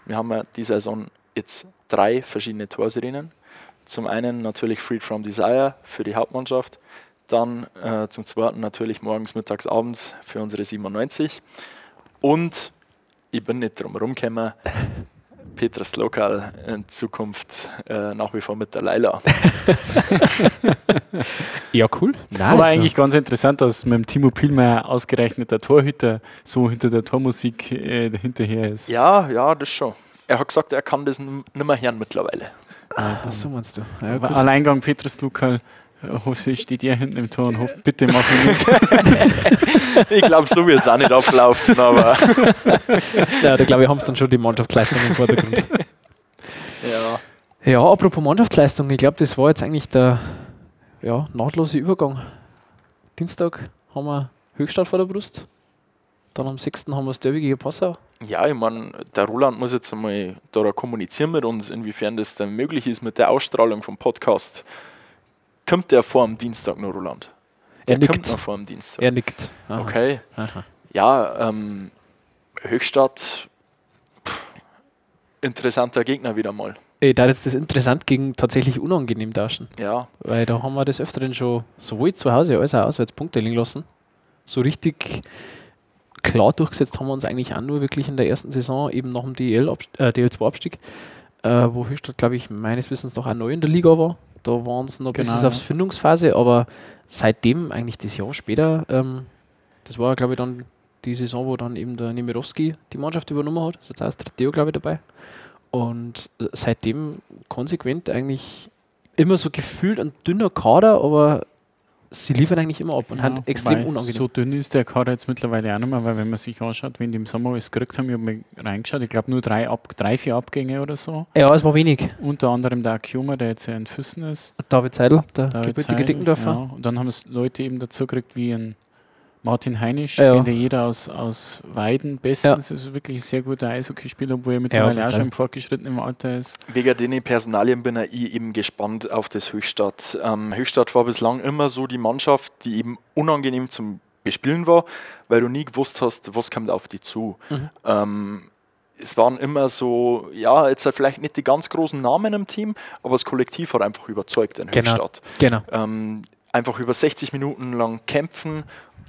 wir haben ja die Saison jetzt drei verschiedene Torserinnen. Zum einen natürlich Freed from Desire für die Hauptmannschaft, dann äh, zum zweiten natürlich morgens, mittags, abends für unsere 97 und ich bin nicht drum rumgekommen, Petra Slokal in Zukunft äh, nach wie vor mit der Leila. Ja, cool. Nein, Aber also- eigentlich ganz interessant, dass mit dem Timo Pilmer ausgerechnet der Torhüter so hinter der Tormusik äh, hinterher ist. Ja, ja, das schon. Er hat gesagt, er kann das nicht mehr hören mittlerweile. Ah, das so meinst du. Ja. Alleingang Petrus Lukal, Hose steht er hinten im Tor und hofft, bitte mach ihn mit. Ich glaube, so wird es auch nicht ablaufen, aber ja, da glaube ich, haben sie dann schon die Mannschaftsleistung im Vordergrund. ja. Ja, apropos Mannschaftsleistung, ich glaube, das war jetzt eigentlich der ja, nahtlose Übergang. Dienstag haben wir Höchstadt vor der Brust. Dann am 6. haben wir das Derby gegen Passau. Ja, ich meine, der Roland muss jetzt einmal da kommunizieren mit uns, inwiefern das denn möglich ist mit der Ausstrahlung vom Podcast. Kommt der vor am Dienstag noch, Roland? Er Der kommt nickt. noch vor am Dienstag. Er nickt. Aha. Okay. Aha. Ja, ähm, Höchstadt, pff, interessanter Gegner wieder mal. Ey, da ist das interessant gegen tatsächlich unangenehm tauschen. Ja, Weil da haben wir des Öfteren schon sowohl zu Hause als auch auswärts Punkte liegen lassen. So richtig klar durchgesetzt haben wir uns eigentlich auch nur wirklich in der ersten Saison, eben nach dem DL -Abst- äh, DL2-Abstieg, äh, wo Höchstadt, glaube ich, meines Wissens noch auch neu in der Liga war. Da waren es noch Genau, bis ja. aufs Findungsphase, aber seitdem, eigentlich das Jahr später, ähm, das war, glaube ich, dann die Saison, wo dann eben der Nemirovski die Mannschaft übernommen hat. Das ist das dritte glaube ich, dabei. Und äh, seitdem konsequent eigentlich immer so gefühlt ein dünner Kader, aber sie liefern eigentlich immer ab und Ja, halt extrem unangenehm. So dünn ist der Kader jetzt mittlerweile auch nicht mehr, weil wenn man sich anschaut, wenn die im Sommer alles gekriegt haben, ich habe mal reingeschaut, ich glaube nur drei, Ab drei, vier Abgänge oder so. ja, es war wenig. Unter anderem der Akuma, der jetzt ja in Füssen ist. David Seidel, der David gebürtige Dickendorfer. Ja. Und dann haben es Leute eben dazu gekriegt wie ein Martin Heinisch, Ja. kennt ja jeder aus, aus Weiden bestens. Ist wirklich ein sehr guter Eishockeyspieler, obwohl er mittlerweile auch total. schon im fortgeschrittenen Alter ist. Wegen den Personalien bin ich eben gespannt auf das Höchstadt. Ähm, Höchstadt war bislang immer so die Mannschaft, die eben unangenehm zum Bespielen war, weil du nie gewusst hast, was kommt auf dich zu. Mhm. Ähm, es waren immer so, ja, jetzt halt vielleicht nicht die ganz großen Namen im Team, aber das Kollektiv hat einfach überzeugt in Genau. Höchstadt. Genau. Ähm, einfach über 60 Minuten lang kämpfen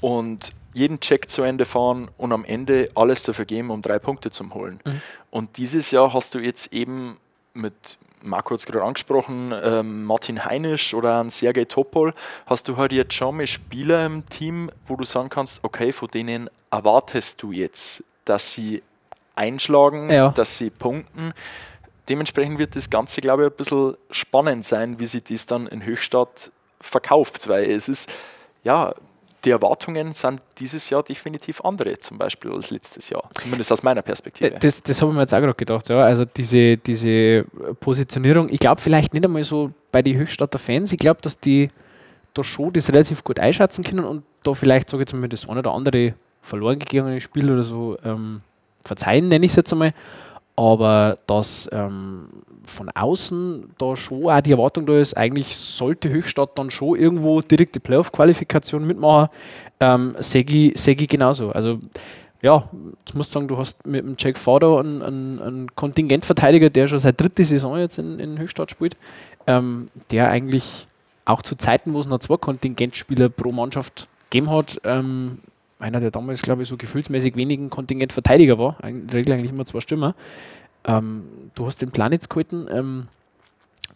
und jeden Check zu Ende fahren und am Ende alles dafür geben, um drei Punkte zu holen. Mhm. Und dieses Jahr hast du jetzt eben mit, Marco hat es gerade angesprochen, ähm, Martin Heinisch oder ein Sergei Topol, hast du halt jetzt schon mal Spieler im Team, wo du sagen kannst, okay, von denen erwartest du jetzt, dass sie einschlagen, Ja. dass sie punkten. Dementsprechend wird das Ganze, glaube ich, ein bisschen spannend sein, wie sich das dann in Höchstadt verkauft, weil es ist, ja, die Erwartungen sind dieses Jahr definitiv andere, zum Beispiel als letztes Jahr. Zumindest aus meiner Perspektive. Äh, Das, das habe ich mir jetzt auch gerade gedacht. Ja. Also diese, diese Positionierung, ich glaube vielleicht nicht einmal so bei den Höchstadter Fans, ich glaube, dass die da schon das relativ gut einschätzen können und da vielleicht, sage ich jetzt mal, das eine oder andere verloren gegangene Spiel oder so ähm, verzeihen, nenne ich es jetzt einmal. Aber dass ähm, von außen da schon auch die Erwartung da ist, eigentlich sollte Höchstadt dann schon irgendwo direkt die Playoff-Qualifikation mitmachen. Ähm, Segi, Segi genauso. Also ja, musst du sagen, du hast mit dem Jack Fowler einen, einen, einen Kontingentverteidiger, der schon seit dritte Saison jetzt in, in Höchstadt spielt, ähm, der eigentlich auch zu Zeiten, wo es noch zwei Kontingentspieler pro Mannschaft gegeben hat, ähm, einer der damals, glaube ich, so gefühlsmäßig wenigen Kontingentverteidiger war, in der Regel eigentlich immer zwei Stürmer. Ähm, du hast den Plan jetzt gehalten, ähm,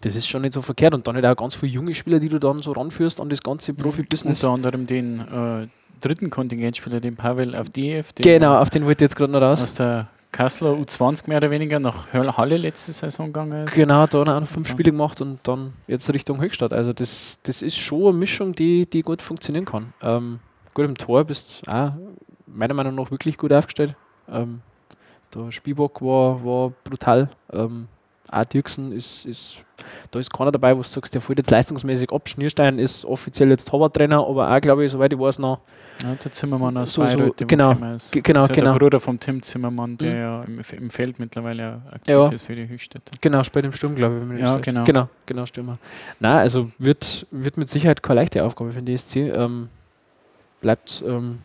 das ist schon nicht so verkehrt und dann halt auch ganz viele junge Spieler, die du dann so ranführst an das ganze Profibusiness. Unter anderem den äh, dritten Kontingentspieler, den Pavel Avdiev, den Genau, auf den wollte ich jetzt gerade noch raus. aus der Kasseler U20 mehr oder weniger nach Halle letzte Saison gegangen ist. Genau, da hat er auch noch fünf Ja. Spiele gemacht und dann jetzt Richtung Höchstadt. Also das, das ist schon eine Mischung, die, die gut funktionieren kann. Ähm, gut im Tor bist auch meiner Meinung nach wirklich gut aufgestellt. Ähm, der Spielbock war, war brutal. Ähm, auch Dirksen ist, ist, da ist keiner dabei, wo du sagst, der fällt jetzt leistungsmäßig ab. Schnierstein ist offiziell jetzt Torwarttrainer, aber auch, glaube ich, soweit ich weiß, noch. Ja, der Zimmermann aus So- so, Bayreuth, genau, gekommen ist. ge- genau, ist ja genau. Der Bruder vom Tim Zimmermann, der Mhm. ja im, im Feld mittlerweile aktiv Ja. ist für die Höchstädte. Genau, spielt im Sturm, glaube ich. Ja, genau. Genau, genau, Stürmer. Nein, also wird, wird mit Sicherheit keine leichte Aufgabe für den DSC. Ähm, bleibt ähm,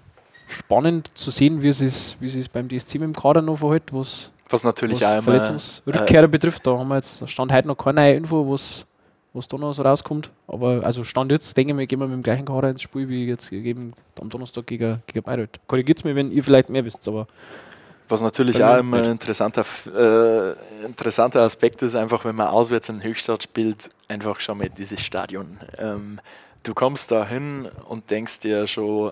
spannend zu sehen, wie es ist, wie es beim DSC mit dem Kader noch verhält, was Was natürlich was immer. Verletzungsrückkehrer betrifft. Da haben wir jetzt Stand heute noch keine neue Info, was was da noch so rauskommt. Aber also Stand jetzt, denke ich mal, gehen wir mit dem gleichen Kader ins Spiel wie jetzt gegeben am Donnerstag gegen, gegen Bayreuth. Korrigiert es mir, wenn ihr vielleicht mehr wisst, aber Was natürlich auch immer ein interessanter, äh, interessanter Aspekt ist, einfach wenn man auswärts in Höchstadt spielt, einfach schon mal dieses Stadion. Ähm, du kommst da hin und denkst dir schon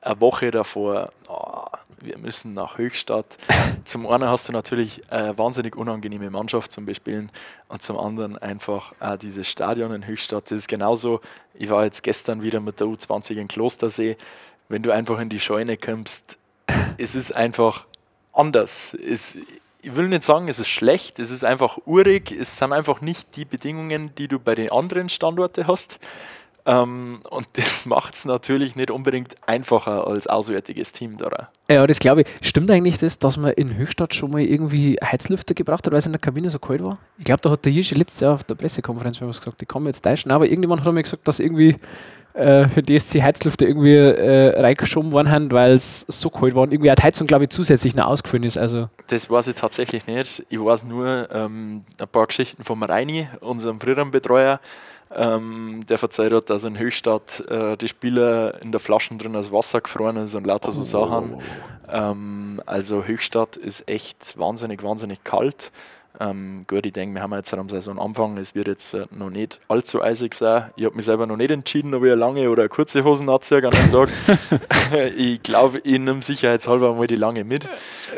eine Woche davor, oh, wir müssen nach Höchstadt. zum einen hast du natürlich eine wahnsinnig unangenehme Mannschaft zum Bespielen und zum anderen einfach auch dieses Stadion in Höchstadt. Das ist genauso, ich war jetzt gestern wieder mit der U20 in Klostersee, wenn du einfach in die Scheune kommst, es ist einfach anders. Es, ich will nicht sagen, es ist schlecht, es ist einfach urig, es sind einfach nicht die Bedingungen, die du bei den anderen Standorten hast. Ähm, und das macht es natürlich nicht unbedingt einfacher als auswärtiges Team da. Ja, das glaube ich. Stimmt eigentlich das, dass man in Höchstadt schon mal irgendwie Heizlüfter gebracht hat, weil es in der Kabine so kalt war? Ich glaube, da hat der Hirschi letztes Jahr auf der Pressekonferenz was gesagt, die kann mir jetzt täuschen, aber irgendjemand hat mir gesagt, dass irgendwie äh, für DSC Heizlüfter irgendwie äh, reingeschoben worden haben, weil es so kalt war und irgendwie die Heizung, glaube ich, zusätzlich noch ausgefallen ist. Also, Das weiß ich tatsächlich nicht. Ich weiß nur ähm, ein paar Geschichten vom Reini, unserem früheren Betreuer. Ähm, der verzeiht hat, dass in Höchstadt äh, die Spieler in der Flaschen drin das Wasser gefroren ist und lauter so Sachen. Ähm, also Höchstadt ist echt wahnsinnig, wahnsinnig kalt. Ähm, gut, ich denke, wir haben jetzt am Saisonanfang, es wird jetzt äh, noch nicht allzu eisig sein. Ich habe mich selber noch nicht entschieden, ob ich eine lange oder eine kurze Hosen anziehe an dem Tag. ich glaube, ich nehme sicherheitshalber mal die lange mit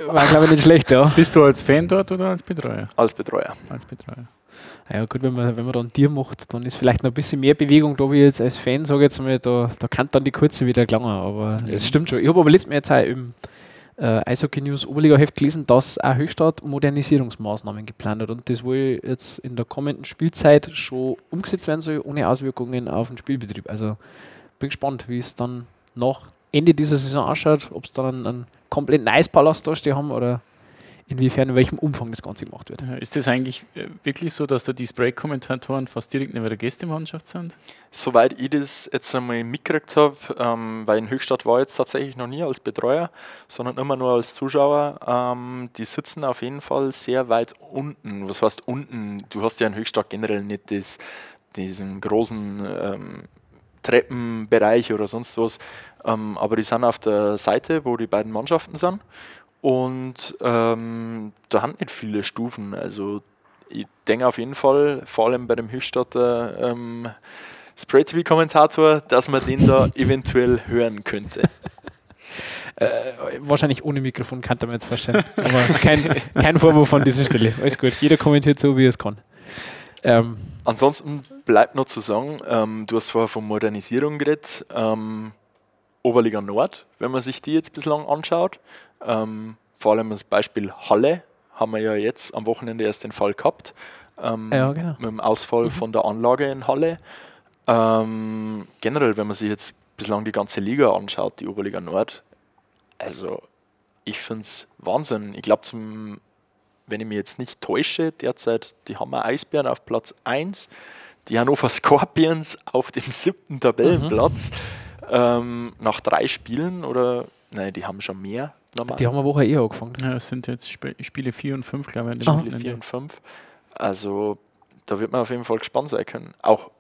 war, glaube ich, nicht schlecht, ja. Bist du als Fan dort oder als Betreuer? als Betreuer. Als Betreuer. Ja gut, wenn man, wenn man dann Tier macht, dann ist vielleicht noch ein bisschen mehr Bewegung da, wie jetzt als Fan, sage ich jetzt mal, da, da kann dann die kurze wieder gelangen, aber es stimmt schon. Ich habe aber letztes Mal jetzt auch im äh, Eishockey News Oberliga-Heft gelesen, dass auch Höchstadt Modernisierungsmaßnahmen geplant hat und das wohl jetzt in der kommenden Spielzeit schon umgesetzt werden soll, ohne Auswirkungen auf den Spielbetrieb. Also bin gespannt, wie es dann nach Ende dieser Saison ausschaut, ob es dann einen, einen kompletten Eispalast da stehen haben oder inwiefern, in welchem Umfang das Ganze gemacht wird. Ja, Ist das eigentlich äh, wirklich so, dass da die Spray-Kommentatoren fast direkt neben der Gästemannschaft sind? Soweit ich das jetzt einmal mitgekriegt habe, ähm, weil in Höchstadt war ich jetzt tatsächlich noch nie als Betreuer, sondern immer nur als Zuschauer, ähm, die sitzen auf jeden Fall sehr weit unten. Was heißt unten? Du hast ja in Höchstadt generell nicht das, diesen großen ähm, Treppenbereich oder sonst was, ähm, aber die sind auf der Seite, wo die beiden Mannschaften sind. Und ähm, da haben nicht viele Stufen. Also ich denke auf jeden Fall, vor allem bei dem Höchstadter ähm, Spray-TV-Kommentator, dass man den da eventuell hören könnte. Äh, wahrscheinlich ohne Mikrofon kann man jetzt vorstellen. Aber kein, kein Vorwurf an dieser Stelle. Alles gut. Jeder kommentiert so, wie er es kann. Ähm, Ansonsten bleibt noch zu sagen, ähm, du hast vorher von Modernisierung geredet. Ähm, Oberliga Nord, wenn man sich die jetzt bislang anschaut, ähm, vor allem das Beispiel Halle, haben wir ja jetzt am Wochenende erst den Fall gehabt. Ähm, Ja, genau. Mit dem Ausfall von der Anlage in Halle. Ähm, generell, wenn man sich jetzt bislang die ganze Liga anschaut, die Oberliga Nord, also ich finde es Wahnsinn. Ich glaube, zum wenn ich mich jetzt nicht täusche, derzeit die Hammer Eisbären auf Platz 1, die Hannover Scorpions auf dem siebten Tabellenplatz ähm, nach drei Spielen oder nein, die haben schon mehr normal. die haben eine Woche eher angefangen. Ja, es sind jetzt Sp Spiele 4 und 5, glaube ich. Ah. Spiele Wochenende. 4 und 5. Also da wird man auf jeden Fall gespannt sein können. Auch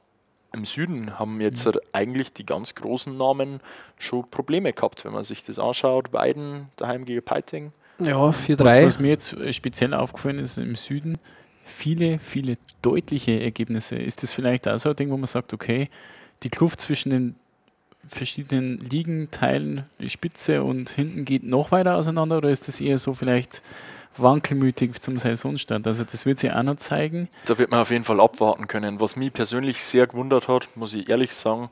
im Süden haben jetzt Mhm. eigentlich die ganz großen Namen schon Probleme gehabt, wenn man sich das anschaut. Weiden daheim gegen Peiting. Ja, Was, 4-3. was mir jetzt äh, speziell aufgefallen ist im Süden, viele, viele deutliche Ergebnisse. Ist das vielleicht auch so ein Ding, wo man sagt, okay, die Kluft zwischen den verschiedenen Ligenteilen, die Spitze und hinten geht noch weiter auseinander oder ist das eher so vielleicht wankelmütig zum Saisonstart? Also das wird sich auch noch zeigen. Da wird man auf jeden Fall abwarten können. Was mich persönlich sehr gewundert hat, muss ich ehrlich sagen,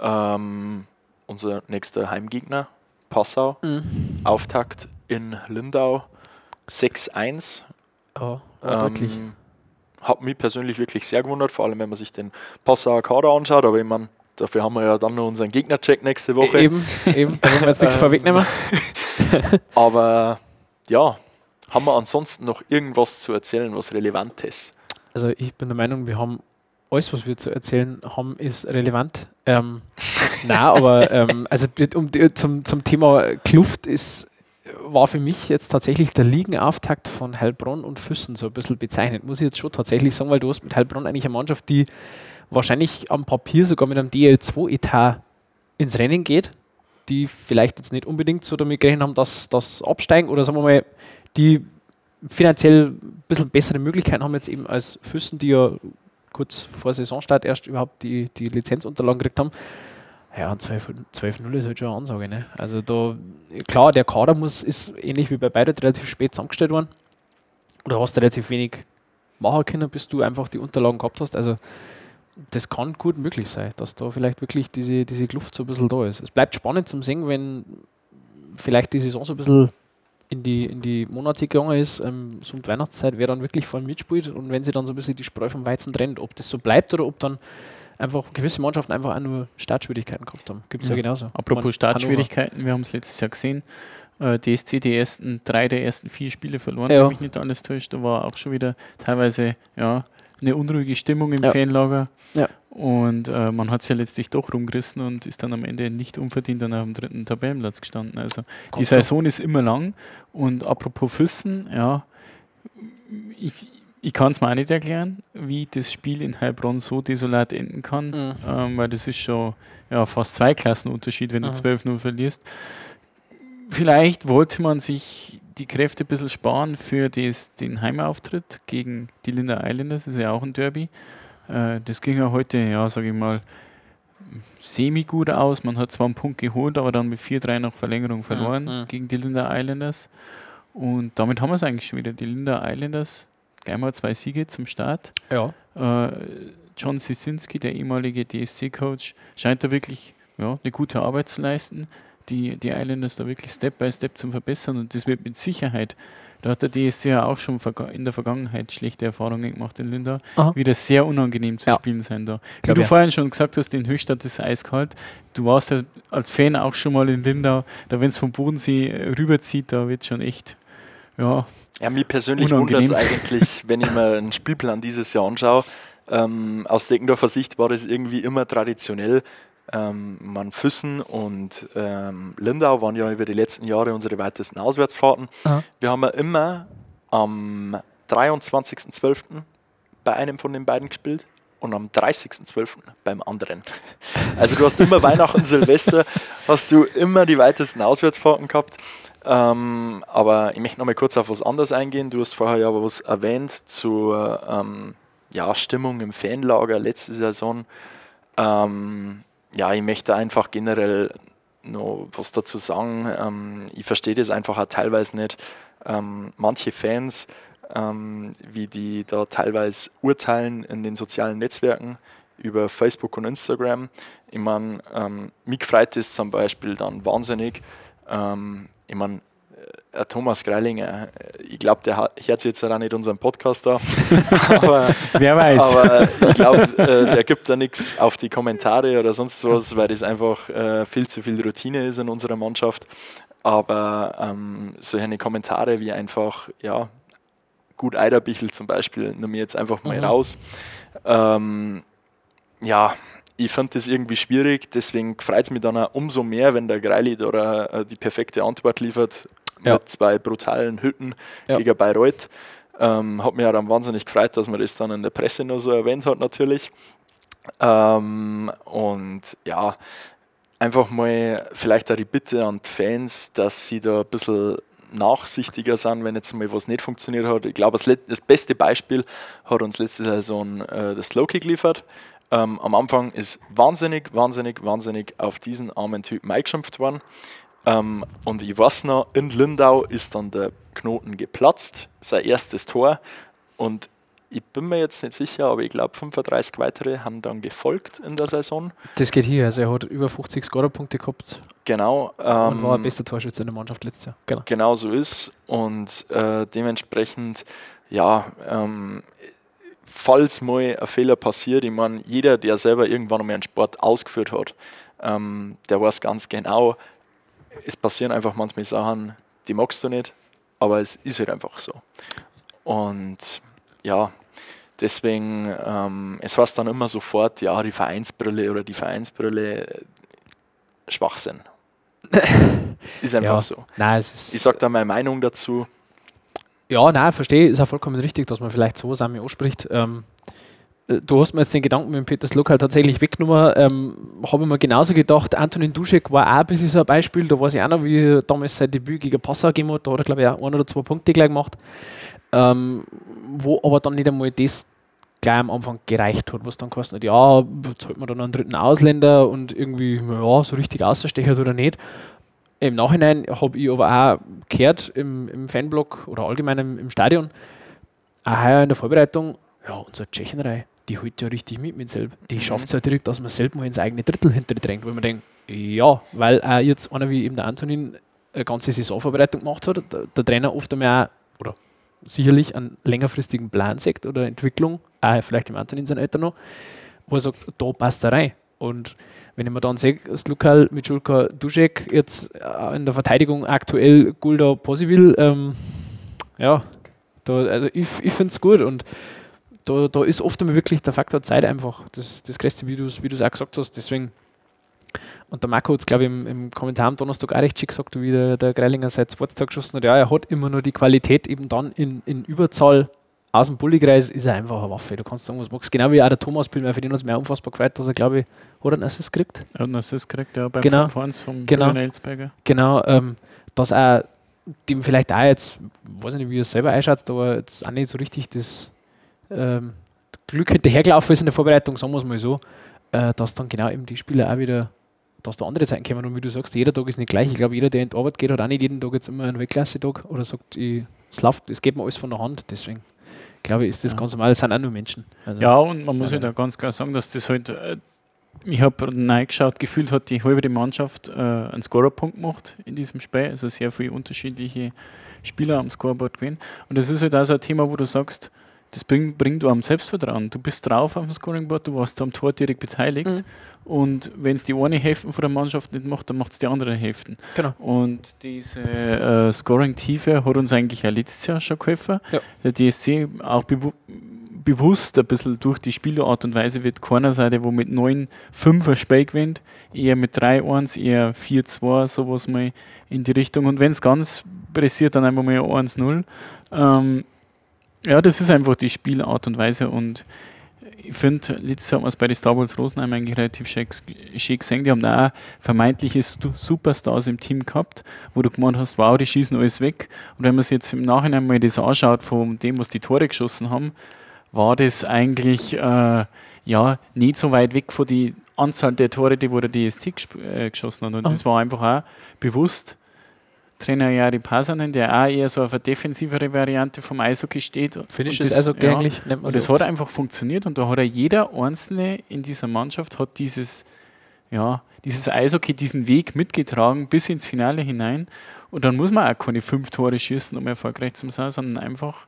ähm, unser nächster Heimgegner, Passau, Mhm. Auftakt in Lindau 6-1. Ja, war deutlich. Ähm, hat mich persönlich wirklich sehr gewundert, vor allem wenn man sich den Passauer Kader anschaut. Aber ich meine, dafür haben wir ja dann noch unseren Gegnercheck nächste Woche. Eben, eben, da wollen wir jetzt nichts vorwegnehmen. Aber ja, haben wir ansonsten noch irgendwas zu erzählen, was relevant ist? Also ich bin der Meinung, wir haben alles, was wir zu erzählen haben, ist relevant. Ähm, na, aber ähm, also um, zum, zum Thema Kluft ist war für mich jetzt tatsächlich der Ligenauftakt von Heilbronn und Füssen so ein bisschen bezeichnet, muss ich jetzt schon tatsächlich sagen, weil du hast mit Heilbronn eigentlich eine Mannschaft, die wahrscheinlich am Papier sogar mit einem DL2-Etat ins Rennen geht, die vielleicht jetzt nicht unbedingt so damit gerechnet haben, dass das absteigen oder sagen wir mal, die finanziell ein bisschen bessere Möglichkeiten haben jetzt eben als Füssen, die ja kurz vor Saisonstart erst überhaupt die, die Lizenzunterlagen gekriegt haben. Ja, 12-0 ist halt schon eine Ansage. Ne? Also da, klar, der Kader muss, ist ähnlich wie bei beiden relativ spät zusammengestellt worden. Oder hast relativ wenig machen können, bis du einfach die Unterlagen gehabt hast. Also das kann gut möglich sein, dass da vielleicht wirklich diese, diese Kluft so ein bisschen da ist. Es bleibt spannend zum Sehen, wenn vielleicht die Saison so ein bisschen in die, in die Monate gegangen ist, ähm, so um die Weihnachtszeit, wer dann wirklich vorne mitspielt und wenn sie dann so ein bisschen die Spreu vom Weizen trennt, ob das so bleibt oder ob dann einfach gewisse Mannschaften einfach auch nur Startschwierigkeiten gehabt haben. Gibt es ja. ja. genauso. Apropos Man, Startschwierigkeiten, Hannover. wir haben es letztes Jahr gesehen. Äh, DSC die ersten drei der ersten vier Spiele verloren, ja. wenn mich nicht alles täuscht. Da war auch schon wieder teilweise ja, eine unruhige Stimmung im ja. Fanlager. Ja. Und äh, man hat es ja letztlich doch rumgerissen und ist dann am Ende nicht unverdient dann auf dem dritten Tabellenplatz gestanden. Also Kommt die Saison doch. ist immer lang. Und apropos Füssen, ja, ich, ich kann es mir auch nicht erklären, wie das Spiel in Heilbronn so desolat enden kann, mhm. ähm, weil das ist schon ja, fast zwei Klassenunterschied, wenn du 12-0 verlierst. Vielleicht wollte man sich die Kräfte ein bisschen sparen für das, den Heimauftritt gegen die Linda Islanders, das ist ja auch ein Derby. Äh, das ging ja heute, ja, sage ich mal, semi gut aus. Man hat zwar einen Punkt geholt, aber dann mit 4-3 nach Verlängerung verloren mhm. gegen die Linda Islanders. Und damit haben wir es eigentlich schon wieder. Die Linda Islanders gleich mal zwei Siege zum Start. Ja. Äh, John Sisinski, der ehemalige DSC-Coach, scheint da wirklich ja, eine gute Arbeit zu leisten, die, die Islanders da wirklich Step by Step zu verbessern und das wird mit Sicherheit, da hat der DSC ja auch schon in der Vergangenheit schlechte Erfahrungen gemacht in Linda, Aha. wieder sehr unangenehm zu ja. spielen sein da. Wie du ja. vorhin schon gesagt hast, in Höchstadt ist eiskalt. Du warst ja als Fan auch schon mal in Lindau, da wenn es vom Bodensee rüberzieht, da wird schon echt, ja, ja, mir persönlich wundert es eigentlich, wenn ich mir einen Spielplan dieses Jahr anschaue. Ähm, aus Deckendorfer Sicht war das irgendwie immer traditionell. Ähm, man Füssen und ähm, Lindau waren ja über die letzten Jahre unsere weitesten Auswärtsfahrten. Aha. Wir haben ja immer am 23.12. bei einem von den beiden gespielt und am 30.12. beim anderen. Also du hast immer Weihnachten, Silvester, hast du immer die weitesten Auswärtsfahrten gehabt. Ähm, aber ich möchte noch mal kurz auf was anderes eingehen. Du hast vorher ja was erwähnt zur ähm, ja, Stimmung im Fanlager letzte Saison. Ähm, ja, ich möchte einfach generell noch was dazu sagen. Ähm, ich verstehe das einfach auch teilweise nicht. Ähm, manche Fans, ähm, wie die da teilweise urteilen in den sozialen Netzwerken über Facebook und Instagram. Ich meine, ähm, mich freut es zum Beispiel dann wahnsinnig, ähm, ich meine, Thomas Greilinger, äh, ich glaube, der hört jetzt auch nicht unseren Podcast da. aber, Wer weiß. Aber ich glaube, äh, der gibt da nichts auf die Kommentare oder sonst was, weil das einfach äh, viel zu viel Routine ist in unserer Mannschaft. Aber ähm, solche Kommentare wie einfach, ja, gut Eiderbichel zum Beispiel, nimm mir jetzt einfach mal mhm. raus. Ähm, ja, ich fand das irgendwie schwierig, deswegen freut es mich dann auch umso mehr, wenn der Greili da äh, die perfekte Antwort liefert ja. mit zwei brutalen Hütten ja. gegen Bayreuth. Ähm, hat mich auch dann wahnsinnig gefreut, dass man das dann in der Presse noch so erwähnt hat, natürlich. Ähm, und ja, einfach mal vielleicht auch die Bitte an die Fans, dass sie da ein bisschen nachsichtiger sind, wenn jetzt mal was nicht funktioniert hat. Ich glaube, das, das, beste Beispiel hat uns letzte Saison äh, das Slowkick geliefert. Ähm, am Anfang ist wahnsinnig, wahnsinnig, wahnsinnig auf diesen armen Typen eingeschimpft worden. Ähm, und ich weiß noch, in Lindau ist dann der Knoten geplatzt, sein erstes Tor. Und ich bin mir jetzt nicht sicher, aber ich glaube 35 weitere haben dann gefolgt in der Saison. Das geht hier, also er hat über 50 Scorerpunkte gehabt. Genau. Ähm, und war ein bester Torschütze in der Mannschaft letztes Jahr. Genau, genau so ist. Und äh, dementsprechend, ja, ähm, falls mal ein Fehler passiert, ich meine, jeder, der selber irgendwann einmal einen Sport ausgeführt hat, ähm, der weiß ganz genau, es passieren einfach manchmal Sachen, die magst du nicht, aber es ist halt einfach so. Und ja, deswegen, ähm, es war dann immer sofort, ja, die Vereinsbrille oder die Vereinsbrille, äh, Schwachsinn. ist einfach Ja. so. Nein, Ich sage da meine Meinung dazu. Ja, nein, verstehe, ist auch vollkommen richtig, dass man vielleicht sowas einmal anspricht. Ähm, äh, du hast mir jetzt den Gedanken mit dem Peters Lokal tatsächlich weggenommen. Ähm, Habe ich mir genauso gedacht, Antonin Duschek war auch ein bisschen so ein Beispiel. Da weiß ich auch noch, wie er damals sein Debüt gegen Passau gegeben hat. Da hat er, glaube ich, auch ein oder zwei Punkte gleich gemacht. Ähm, wo aber dann nicht einmal das gleich am Anfang gereicht hat, was dann kostet ja, zahlt man dann einen dritten Ausländer und irgendwie, ja, so richtig ausstechert oder nicht. Im Nachhinein habe ich aber auch gehört im, im Fanblog oder allgemein im, im Stadion, auch heuer in der Vorbereitung, ja, unsere Tschechenreihe, die holt ja richtig mit mit selb. Die Mhm. schafft es ja direkt, dass man selbst mal ins eigene Drittel hinterdrängt, wo man denkt, ja, weil auch jetzt einer wie eben der Antonin eine ganze Saisonvorbereitung gemacht hat, der, der Trainer oft einmal auch, oder sicherlich einen längerfristigen Plan sagt oder Entwicklung, auch vielleicht im Antonin sein Alter noch, wo er sagt, da passt er rein. Und wenn ich mir dann sehe, Slukal, Mitschulka, Dušek, jetzt äh, in der Verteidigung aktuell Gulda, Posivil, ähm, ja, da, also ich, ich finde es gut und da, da ist oft einmal wirklich der Faktor Zeit einfach das, das Größte, wie du es wie du's auch gesagt hast. Deswegen, und der Marco hat es, glaube ich, im, im Kommentar am Donnerstag auch recht schick gesagt, wie der, der Greilinger seit Sportstag geschossen hat. Ja, er hat immer nur die Qualität, eben dann in, in Überzahl aus dem Bulligreis ist er einfach eine Waffe. Du kannst sagen, was du magst. Genau wie auch der Thomas Billmer, für den hat es mir unfassbar gefreut, dass er, glaube ich, oder einen Assist kriegt. Ja, und das ist korrekt, ja, beim Genau. 5-1 vom Genau. Elsberger. Genau, ähm, dass auch dem vielleicht auch jetzt, weiß ich nicht, wie er es selber einschätzt, aber jetzt auch nicht so richtig das ähm, Glück hinterhergelaufen ist in der Vorbereitung, sagen wir es mal so, äh, dass dann genau eben die Spieler auch wieder, dass da andere Zeiten kommen und wie du sagst, jeder Tag ist nicht gleich. Ich glaube, jeder, der in die Arbeit geht, hat auch nicht jeden Tag jetzt immer einen Weltklasse-Tag oder sagt, ich, es läuft, es geht mir alles von der Hand, deswegen glaube ich, ist das Ja. ganz normal, es sind auch nur Menschen. Also, Ja, und man muss Ja, halt auch ganz klar sagen, dass das halt, äh, ich habe reingeschaut, gefühlt hat die halbe Mannschaft äh, einen Scorerpunkt gemacht in diesem Spiel, also sehr viele unterschiedliche Spieler am Scoreboard gewesen. Und das ist halt auch so ein Thema, wo du sagst, das bringt, bringt du am Selbstvertrauen. Du bist drauf auf dem Scoringboard, du warst am Tor direkt beteiligt. Mhm. Und wenn es die eine Hälfte von der Mannschaft nicht macht, dann macht es die andere Hälfte. Genau. Und diese äh, Scoring-Tiefe hat uns eigentlich auch letztes Jahr schon geholfen. Ja. Der DSC auch bewu bewusst ein bisschen durch die Spielart und Weise wird keiner sein, der wo mit 9 5 ein Spiel gewinnt, eher mit 3-1, eher 4-2, sowas mal in die Richtung. Und wenn es ganz pressiert, dann einfach mal 1-0. Ähm, ja, das ist einfach die Spielart und Weise und ich finde, letztes Jahr haben wir es bei den Star Wars Rosenheim eigentlich relativ ges- schön gesehen. Die haben da auch vermeintliche Superstars im Team gehabt, wo du gemeint hast, wow, die schießen alles weg. Und wenn man sich jetzt im Nachhinein mal das anschaut, von dem, was die Tore geschossen haben, war das eigentlich äh, ja, nicht so weit weg von die Anzahl der Tore, die wo der DST gesp- äh, geschossen hat. Und Aha. das war einfach auch bewusst. Trainer Jari Pasanen, der auch eher so auf eine defensivere Variante vom Eishockey steht. Ist das- also ja, eigentlich, und das so. hat einfach funktioniert und da hat er jeder Einzelne in dieser Mannschaft hat dieses, ja, dieses Eishockey, diesen Weg mitgetragen bis ins Finale hinein. Und dann muss man auch keine fünf Tore schießen, um erfolgreich zu sein, sondern einfach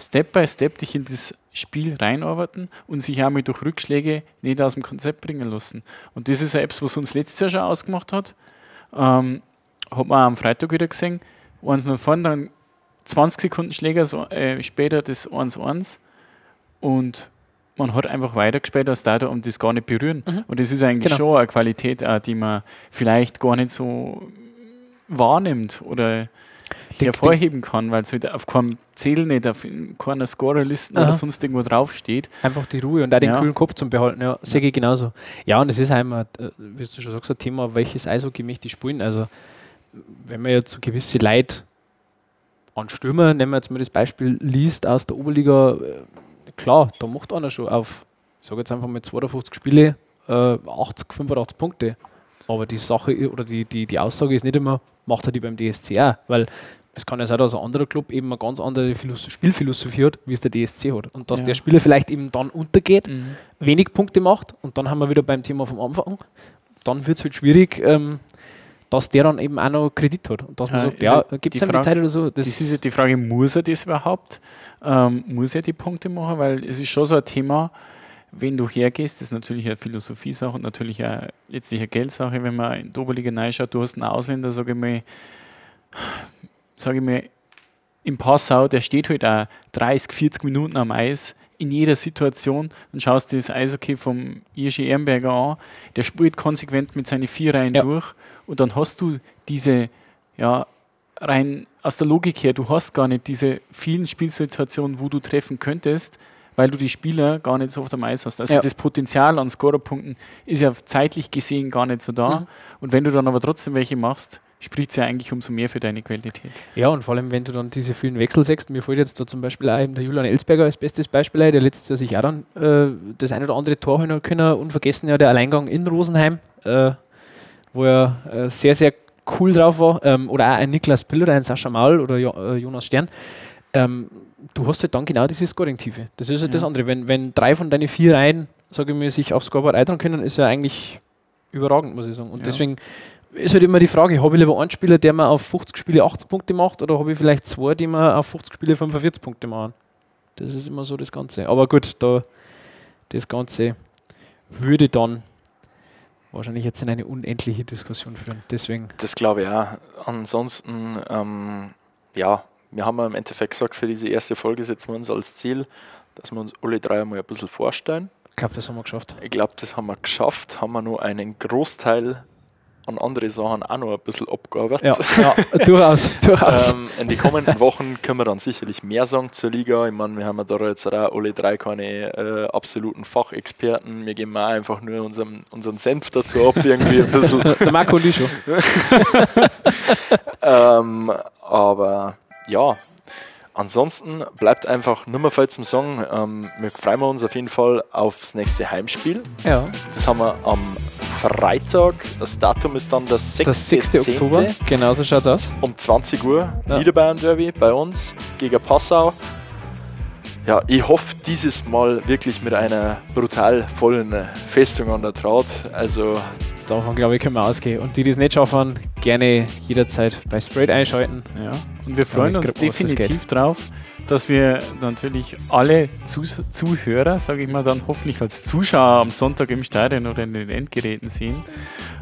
Step by Step dich in das Spiel reinarbeiten und sich auch mal durch Rückschläge nicht aus dem Konzept bringen lassen. Und das ist ja etwas, was uns letztes Jahr schon ausgemacht hat. Ähm, hat man am Freitag wieder gesehen. 1-0 vorne, dann 20 Sekunden Schläger so, äh, später das 1-1 und man hat einfach weitergespielt als da und das gar nicht berühren. Mhm. Und das ist eigentlich Genau. schon eine Qualität, die man vielleicht gar nicht so wahrnimmt oder Die- hervorheben kann, weil es halt auf keinem Ziel nicht, auf keiner Scorerliste oder sonst irgendwo draufsteht. Einfach die Ruhe und auch den Ja. kühlen Kopf zum Behalten, ja, sehe ich genauso. Ja, und es ist einmal, äh, wie du schon sagst, ein Thema, welches Eishockey möchte ich spielen. Also, wenn man jetzt so gewisse Leute an Stürmer, nehmen wir jetzt mal das Beispiel, liest aus der Oberliga, äh, klar, da macht einer schon auf, ich sage jetzt einfach mal 52 Spiele, äh, 80, 85 Punkte. Aber die Sache oder die, die, die Aussage ist nicht immer, macht er die beim DSC auch, weil es kann ja sein, dass ein anderer Club eben eine ganz andere Philos Spielphilosophie hat, wie es der DSC hat. Und dass Ja. der Spieler vielleicht eben dann untergeht, Mhm. wenig Punkte macht und dann haben wir wieder beim Thema vom Anfang, dann wird es halt schwierig, ähm, dass der dann eben auch noch Kredit hat. Und dass man Ja, sagt, ja, gibt es eine Zeit oder so. Das, Das ist ja die Frage, muss er das überhaupt? Ähm, muss er die Punkte machen? Weil es ist schon so ein Thema, wenn du hergehst, das ist natürlich eine Philosophie-Sache und natürlich auch letztlich eine Geldsache, wenn man in die Oberliga reinschaut, du hast einen Ausländer, sage ich mal, sage ich mal, im Passau, der steht halt auch 30, 40 Minuten am Eis in jeder Situation und schaust dir das Eishockey vom Irschi Ehrenberger an, der spielt konsequent mit seinen vier Reihen Ja. durch und dann hast du diese, ja, rein aus der Logik her, du hast gar nicht diese vielen Spielsituationen, wo du treffen könntest, weil du die Spieler gar nicht so oft am Eis hast. Also Ja. das Potenzial an Scorerpunkten ist ja zeitlich gesehen gar nicht so da. Mhm. Und wenn du dann aber trotzdem welche machst, spricht es ja eigentlich umso mehr für deine Qualität. Ja, und vor allem, wenn du dann diese vielen Wechsel siehst, mir fällt jetzt da zum Beispiel auch eben der Julian Elsberger als bestes Beispiel ein, der letztes Jahr sich auch dann äh, das eine oder andere Tor holen können. Unvergessen ja der Alleingang in Rosenheim, äh, wo er äh, sehr, sehr cool drauf war. Ähm, oder auch ein Niklas Pill oder ein Sascha Maul oder jo äh, Jonas Stern. Ähm, du hast halt dann genau diese Scoring-Tiefe. Das ist halt das Ja. andere. Wenn, wenn drei von deinen vier Reihen, sage ich mir, sich aufs Scoreboard eintragen können, ist ja eigentlich überragend, muss ich sagen. Und Ja. deswegen ist halt immer die Frage, habe ich lieber einen Spieler, der mir auf 50 Spiele 80 Punkte macht, oder habe ich vielleicht zwei, die mir auf 50 Spiele 45 Punkte machen? Das ist immer so das Ganze. Aber gut, da das Ganze würde dann wahrscheinlich jetzt in eine unendliche Diskussion führen. Deswegen, Das glaube ich auch. Ansonsten, ähm, ja, wir haben ja im Endeffekt gesagt, für diese erste Folge setzen wir uns als Ziel, dass wir uns alle drei mal ein bisschen vorstellen. ich glaube, das haben wir geschafft. Ich glaube, das haben wir geschafft, haben wir nur einen Großteil an andere Sachen auch noch ein bisschen abgearbeitet. Ja, ja durchaus, durchaus. Ähm, in den kommenden Wochen können wir dann sicherlich mehr sagen zur Liga. Ich meine, wir haben ja da jetzt auch alle drei keine äh, absoluten Fachexperten. Wir geben auch einfach nur unseren, unseren Senf dazu ab, irgendwie ein bisschen. der Marco und ich schon. ähm, aber ja, ansonsten bleibt einfach nur mehr viel zum Sagen. Ähm, wir freuen uns auf jeden Fall aufs nächste Heimspiel. Ja, Das haben wir am Freitag. Das Datum ist dann das 6. das 6. Oktober. Genau so schaut es aus. um 20 Uhr. Ja. Niederbayern Derby bei uns gegen Passau. Ja, ich hoffe dieses Mal wirklich mit einer brutal vollen Festung an der Traut. Also Davon glaube ich, können wir ausgehen. Und die, die es nicht schaffen, gerne jederzeit bei Sprayed einschalten. Ja. Und wir freuen uns definitiv drauf, dass wir natürlich alle Zus Zuhörer, sage ich mal, dann hoffentlich als Zuschauer am Sonntag im Stadion oder in den Endgeräten sehen.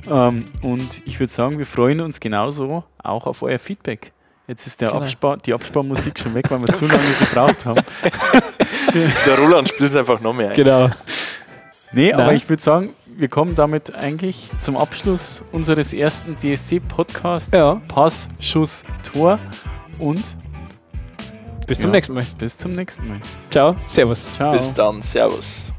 Ähm, und ich würde sagen, wir freuen uns genauso auch auf euer Feedback. Jetzt ist der Genau. Abspar die Absparmusik schon weg, weil wir zu lange gebraucht haben. der Roland spielt es einfach noch mehr. ein. Genau. Nee, aber Nein. ich würde sagen, wir kommen damit eigentlich zum Abschluss unseres ersten DSC-Podcasts. Ja. Pass, Schuss, Tor und Bis zum Ja. nächsten Mal. bis zum nächsten Mal. Ciao. Servus. Ciao. Bis dann, Servus.